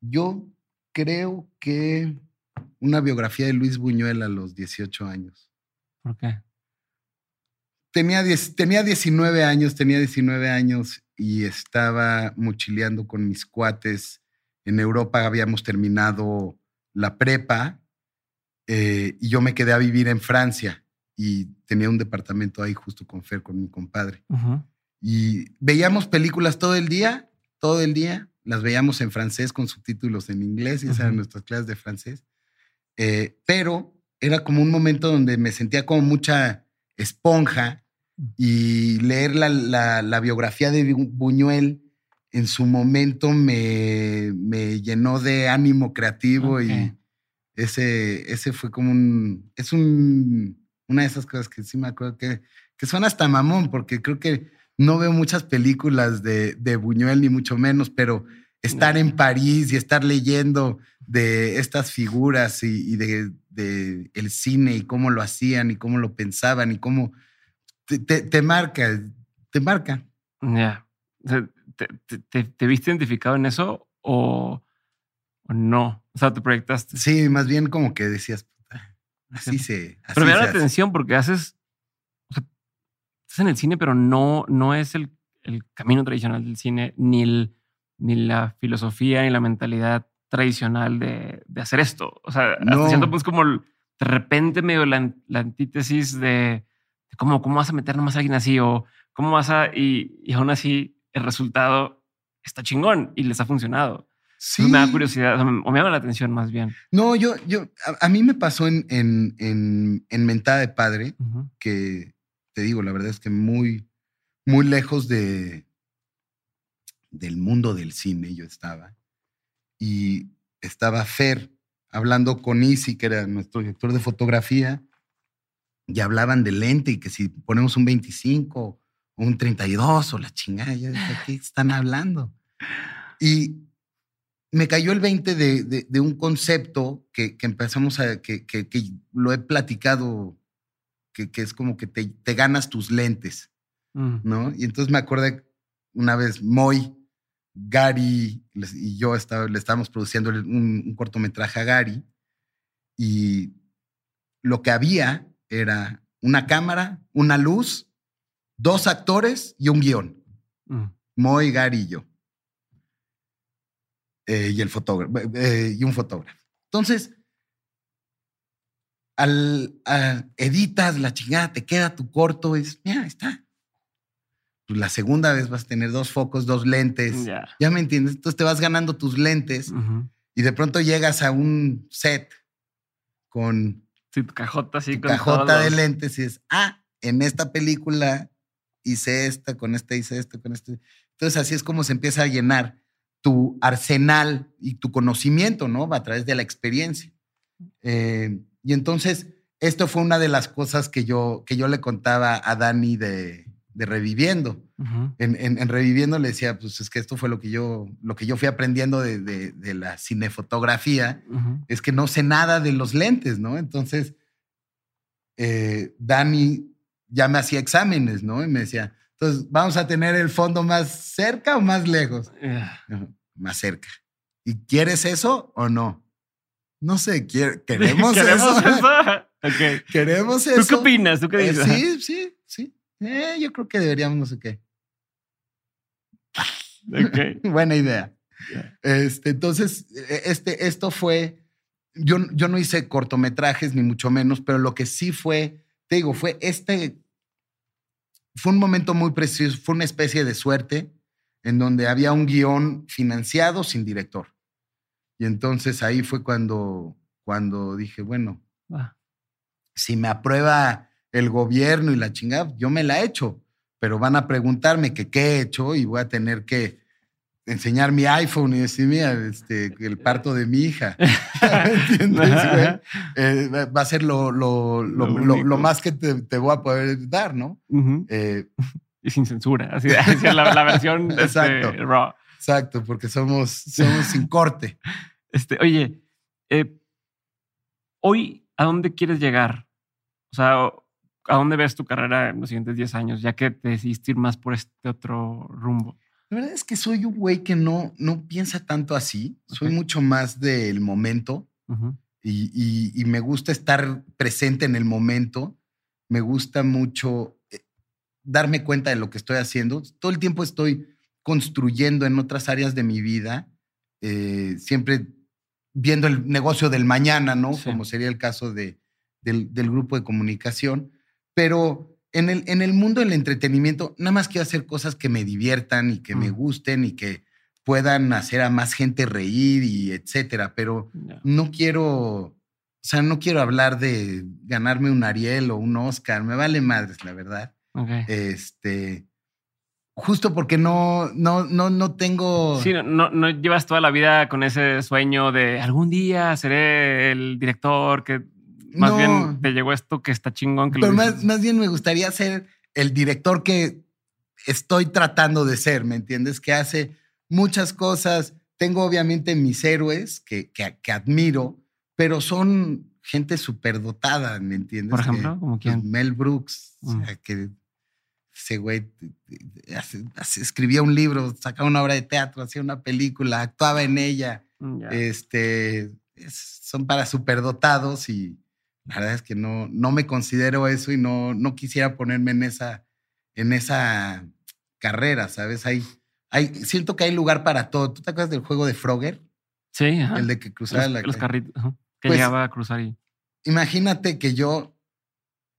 Yo creo que una biografía de Luis Buñuel a los 18 años. ¿Por qué? tenía, tenía 19 años, tenía 19 años y estaba mochileando con mis cuates. En Europa habíamos terminado la prepa eh, y yo me quedé a vivir en Francia y tenía un departamento ahí justo con Fer, con mi compadre. Y veíamos películas todo el día, todo el día. Las veíamos en francés con subtítulos en inglés y esas eran nuestras clases de francés. Eh, pero era como un momento donde me sentía como mucha esponja y leer la, biografía de Buñuel en su momento me, llenó de ánimo creativo y ese, ese fue como un, es un, una de esas cosas que sí me acuerdo que, que son hasta mamón, porque creo que no veo muchas películas de, Buñuel ni mucho menos, pero estar en París y estar leyendo de estas figuras y, de, de, el cine y cómo lo hacían y cómo lo pensaban y cómo te, marca, te marca. Ya. ¿Te, viste identificado en eso o, no? O sea, te proyectaste. Sí, más bien como que decías, así se. pero me da la atención porque haces. estás en el cine, pero no, no es el, el camino tradicional del cine, ni, el, ni la filosofía, ni la mentalidad tradicional de, de hacer esto. O sea, no. hasta pues como de repente medio la antítesis de ¿Cómo, cómo vas a meter nomás a alguien así? O cómo vas a. Y, y aún así, el resultado está chingón y les ha funcionado. Sí. me da curiosidad o me, llama la atención más bien. No, yo, yo, a, mí me pasó en, en, en, en Mentada de Padre, que te digo, la verdad es que muy, muy lejos de, del mundo del cine yo estaba. Y estaba Fer hablando con Isi, que era nuestro director de fotografía, y hablaban de lente y que si ponemos un 25 o un 32 o la chingada, yo dije, ¿qué están hablando? Y me cayó el 20 de, de, un concepto que, que, empezamos a, que, que, lo he platicado, que, es como que te, te ganas tus lentes, mm. ¿no? Y entonces me acordé una vez, Moy, Gary y yo le estábamos produciendo un, un cortometraje a Gary y lo que había era una cámara, una luz, dos actores y un guion. Mm. Moy, Gary y yo. Eh, y el fotógrafo, eh, y un fotógrafo. Entonces, al, editas la chingada, te queda tu corto, es, mira, está. Pues la segunda vez vas a tener dos focos, dos lentes. Ya me entiendes. Entonces te vas ganando tus lentes y de pronto llegas a un set con Sí, tu cajota así. con cajota de lentes y es, ah, en esta película hice esta, con esta hice esto, con este. Entonces así es como se empieza a llenar tu arsenal y tu conocimiento, ¿no? A través de la experiencia. Eh, y entonces, esto fue una de las cosas que yo, que yo le contaba a Dani de, de Reviviendo. en, Reviviendo le decía, pues es que esto fue lo que yo, lo que yo fui aprendiendo de, de, la cinefotografía, es que no sé nada de los lentes, ¿no? Entonces, eh, Dani ya me hacía exámenes, ¿no? Y me decía, entonces, ¿vamos a tener el fondo más cerca o más lejos? Más cerca. ¿Y quieres eso o no? No sé, ¿queremos, eso? ¿Queremos eso? ¿Tú qué opinas? ¿Tú qué eh, dices? sí, sí, sí. Eh, yo creo que deberíamos, no sé qué. Buena idea. Este, entonces, e, este, esto fue, yo, yo no hice cortometrajes ni mucho menos, pero lo que sí fue, te digo, fue este, fue un momento muy precioso, fue una especie de suerte en donde había un guion financiado sin director. Y entonces ahí fue cuando, cuando dije, bueno, si me aprueba el gobierno y la chingada, yo me la he hecho, pero van a preguntarme que qué he hecho y voy a tener que enseñar mi iPhone y decir, mira, este, el parto de mi hija. ¿Entiendes, eh, va a ser lo, lo, lo, más que te, voy a poder dar, ¿no? Eh, y sin censura, así, la, versión este, exacto, raw. Exacto, porque somos, somos sin corte. Este, oye, eh, hoy, ¿a dónde quieres llegar? O sea, ¿a dónde ves tu carrera en los siguientes 10 años, ya que te decidiste ir más por este otro rumbo? La verdad es que soy un güey que no, no piensa tanto así. Soy mucho más del momento y, me gusta estar presente en el momento. Me gusta mucho. Eh, darme cuenta de lo que estoy haciendo. Todo el tiempo estoy construyendo en otras áreas de mi vida, eh, siempre viendo el negocio del mañana, ¿no? Como sería el caso de, del, grupo de comunicación. Pero en el, en el mundo del entretenimiento, nada más quiero hacer cosas que me diviertan y que me mm. gusten y que puedan hacer a más gente reír y etcétera. Pero no quiero, o sea, no quiero hablar de ganarme un Ariel o un Oscar. Me vale madres, la verdad. Este, justo porque no, no, no, no tengo. Sí, no, no llevas toda la vida con ese sueño de algún día seré el director que más bien te llegó esto que está chingón. Que pero más, más, bien me gustaría ser el director que estoy tratando de ser, ¿me entiendes? Que hace muchas cosas. Tengo obviamente mis héroes que, que, admiro, pero son gente superdotada, ¿me entiendes? Por ejemplo, como quién? Mel Brooks, o sea, mm. que ese güey escribía un libro, sacaba una obra de teatro, hacía una película, actuaba en ella. Mm, este, son para superdotados y la verdad es que no, no me considero eso y no, no quisiera ponerme en esa, en esa carrera, ¿sabes? Hay, hay, siento que hay lugar para todo. ¿Tú te acuerdas del juego de Frogger? Sí, El de que cruzaba la Los carritos, que pues llegaba a cruzar y... Imagínate que yo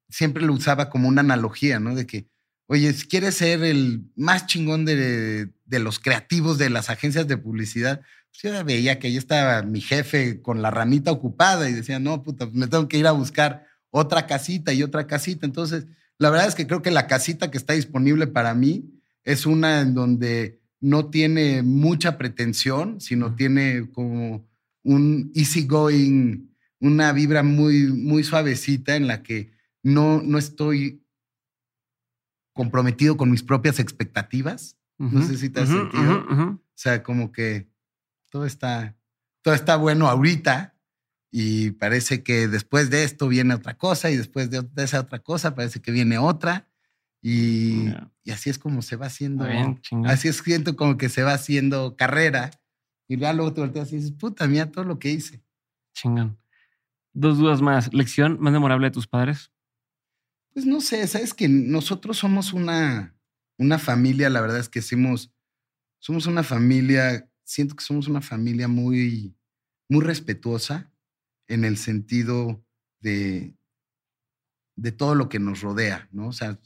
siempre lo usaba como una analogía, ¿no? De que Oye, si quieres ser el más chingón de, los creativos de las agencias de publicidad, yo veía que ahí estaba mi jefe con la ranita ocupada y decía, no, puta, pues me tengo que ir a buscar otra casita y otra casita. Entonces, la verdad es que creo que la casita que está disponible para mí es una en donde no tiene mucha pretensión, sino tiene como un easygoing, una vibra muy, muy suavecita en la que no, no estoy comprometido con mis propias expectativas. no sé si te has sentido. o sea, como que todo está, todo está bueno ahorita y parece que después de esto viene otra cosa y después de, esa otra cosa parece que viene otra. Y, y así es como se va haciendo. así es siento como que se va haciendo carrera. Y ya luego te volteas y dices, puta mía, todo lo que hice. Chingón. Dos dudas más. ¿Lección más memorable de tus padres? Pues no sé, sabes que nosotros somos una, una familia, la verdad es que somos, somos una familia, siento que somos una familia muy, muy respetuosa en el sentido de, de todo lo que nos rodea, ¿no? O sea,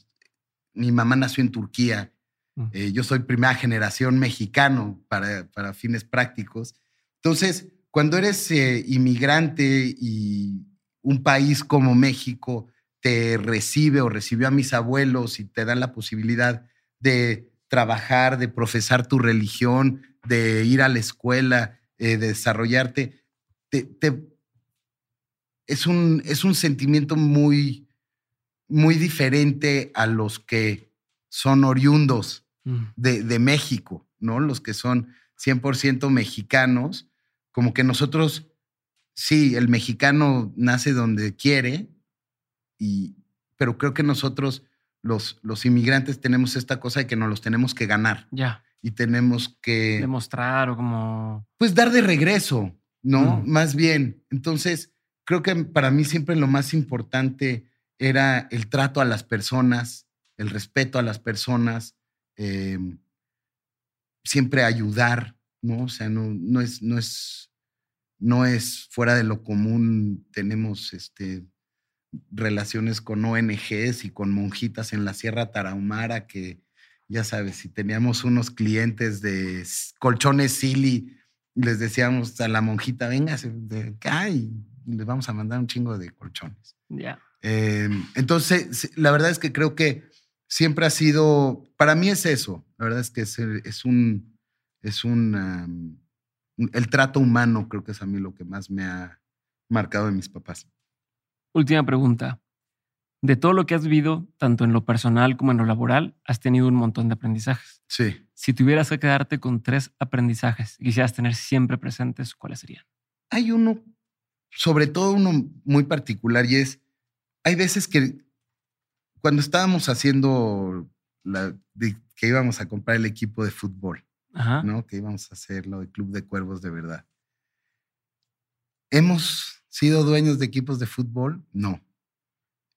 mi mamá nació en Turquía, mm. eh, yo soy primera generación mexicano para, para fines prácticos. Entonces, cuando eres eh, inmigrante y un país como México te recibe o recibió a mis abuelos y te dan la posibilidad de trabajar, de profesar tu religión, de ir a la escuela, eh, de desarrollarte, es, un, es un sentimiento muy, muy diferente a los que son oriundos mm. de, de México, ¿no? Los que son 100% mexicanos, como que nosotros, sí, el mexicano nace donde quiere, pero creo que nosotros, los, los inmigrantes, tenemos esta cosa de que nos los tenemos que ganar. Ya. Y tenemos que... Demostrar o como... Pues dar de regreso, ¿no? Mm. Más bien. Entonces, creo que para mí siempre lo más importante era el trato a las personas, el respeto a las personas, em, siempre ayudar, ¿no? O sea, no, no, es, no, es, no es fuera de lo común. Tenemos este, relaciones con ONGs y con monjitas en la Sierra Tarahumara que, ya sabes, si teníamos unos clientes de colchones Silly, les decíamos a la monjita, venga, de acá y les vamos a mandar un chingo de colchones. Ya. Em, entonces, la verdad es que creo que siempre ha sido, para mí es eso, la verdad es que es, es un, es un, el trato humano creo que es a mí lo que más me ha marcado de mis papás. Última pregunta. De todo lo que has vivido, tanto en lo personal como en lo laboral, has tenido un montón de aprendizajes. Sí. Si tuvieras que quedarte con tres aprendizajes y quisieras tener siempre presentes, ¿cuáles serían? Hay uno, sobre todo uno muy particular, y es, hay veces que cuando estábamos haciendo la, que íbamos a comprar el equipo de fútbol, ¿no? Que íbamos a hacer lo de Club de Cuervos de verdad. Hemos sido dueños de equipos de fútbol? No.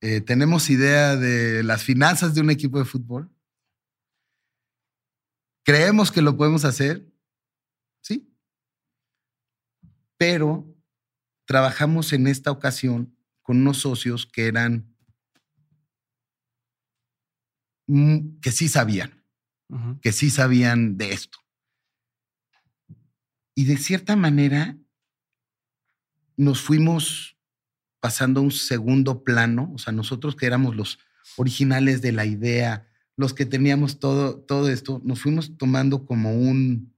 Eh, ¿Tenemos idea de las finanzas de un equipo de fútbol? ¿Creemos que lo podemos hacer? Sí. Pero trabajamos en esta ocasión con unos socios que eran, mm, que sí sabían, que sí sabían de esto. Y de cierta manera nos fuimos pasando a un segundo plano, o sea, nosotros que éramos los originales de la idea, los que teníamos todo, todo esto, nos fuimos tomando como un,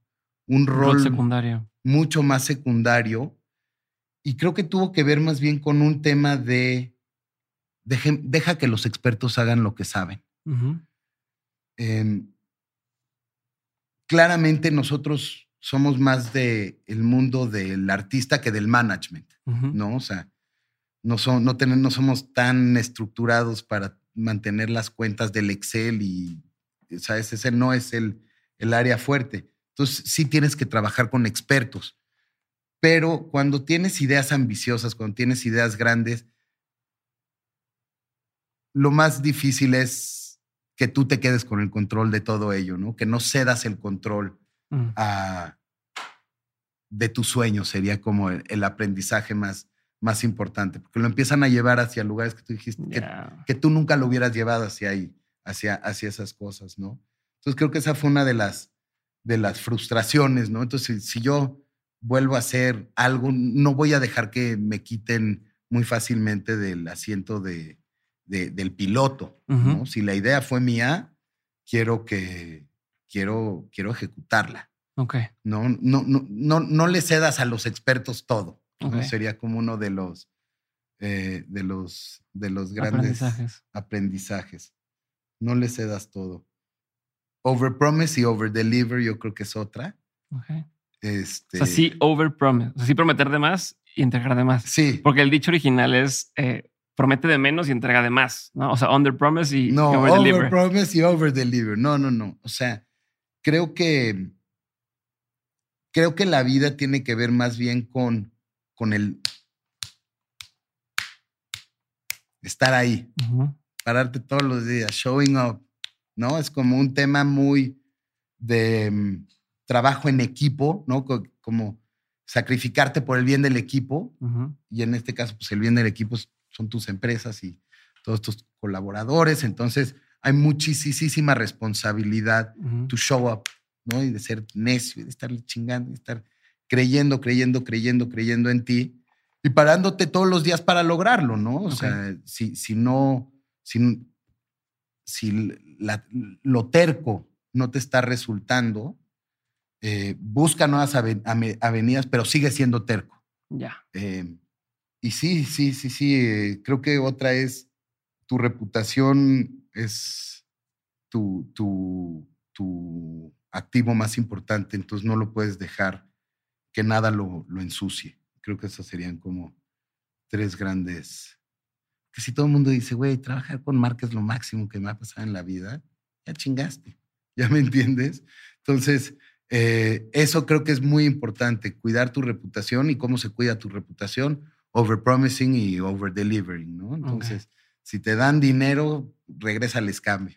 un rol, secundario. mucho más secundario. Y creo que tuvo que ver más bien con un tema de deja que los expertos hagan lo que saben. Em, claramente nosotros somos más del el mundo del artista que del management, ¿no? O sea, no, son, no, no somos tan estructurados para mantener las cuentas del Excel y, ¿sabes? Ese no es el, el área fuerte. Entonces, sí tienes que trabajar con expertos. Pero cuando tienes ideas ambiciosas, cuando tienes ideas grandes, lo más difícil es que tú te quedes con el control de todo ello, ¿no? Que no cedas el control mm. de tu sueño, sería como el aprendizaje más, más importante, porque lo empiezan a llevar hacia lugares que tú dijiste que, tú nunca lo hubieras llevado hacia ahí, hacia, hacia esas cosas, ¿no? Entonces creo que esa fue una de las, de las frustraciones, ¿no? Entonces, si yo vuelvo a hacer algo, no voy a dejar que me quiten muy fácilmente del asiento de, del piloto, ¿no? Si la idea fue mía, quiero que, quiero, quiero ejecutarla. Ok. No, no, no, no, no le cedas a los expertos todo. Sería como uno de los, eh, de los, de los grandes aprendizajes. No le cedas todo. Over promise y over deliver, yo creo que es otra. Este... O sea, sí, over promise. O sea, sí prometer de más y entregar de más. Sí. Porque el dicho original es eh, promete de menos y entrega de más, ¿no? O sea, under promise y, no, over, over promise y over deliver. No, no, no. O sea, creo que creo que la vida tiene que ver más bien con con el estar ahí, pararte todos los días, showing up, ¿no? Es como un tema muy de mm, trabajo en equipo, ¿no? como sacrificarte por el bien del equipo, y en este caso, pues el bien del equipo son tus empresas y todos tus colaboradores, entonces hay muchísima responsabilidad to show up, ¿no? Y de ser necio, y de estar chingando, de estar creyendo, creyendo, creyendo, creyendo en ti y parándote todos los días para lograrlo, ¿no? O sea, si, si no, si, si lo terco no te está resultando, eh, busca nuevas avenidas, pero sigue siendo terco. Ya. Eh, y sí, sí, sí, sí. Eh, creo que otra es tu reputación es tu, tu, tu activo más importante, entonces no lo puedes dejar que nada lo, lo ensucie. Creo que esas serían como tres grandes. Que si todo el mundo dice, güey, trabajar con marcas es lo máximo que me ha pasado en la vida, ya chingaste. ¿Ya me entiendes? Entonces, eh, eso creo que es muy importante, cuidar tu reputación y cómo se cuida tu reputación, over promising y over delivering, ¿no? Entonces, si te dan dinero, regresa al escambio.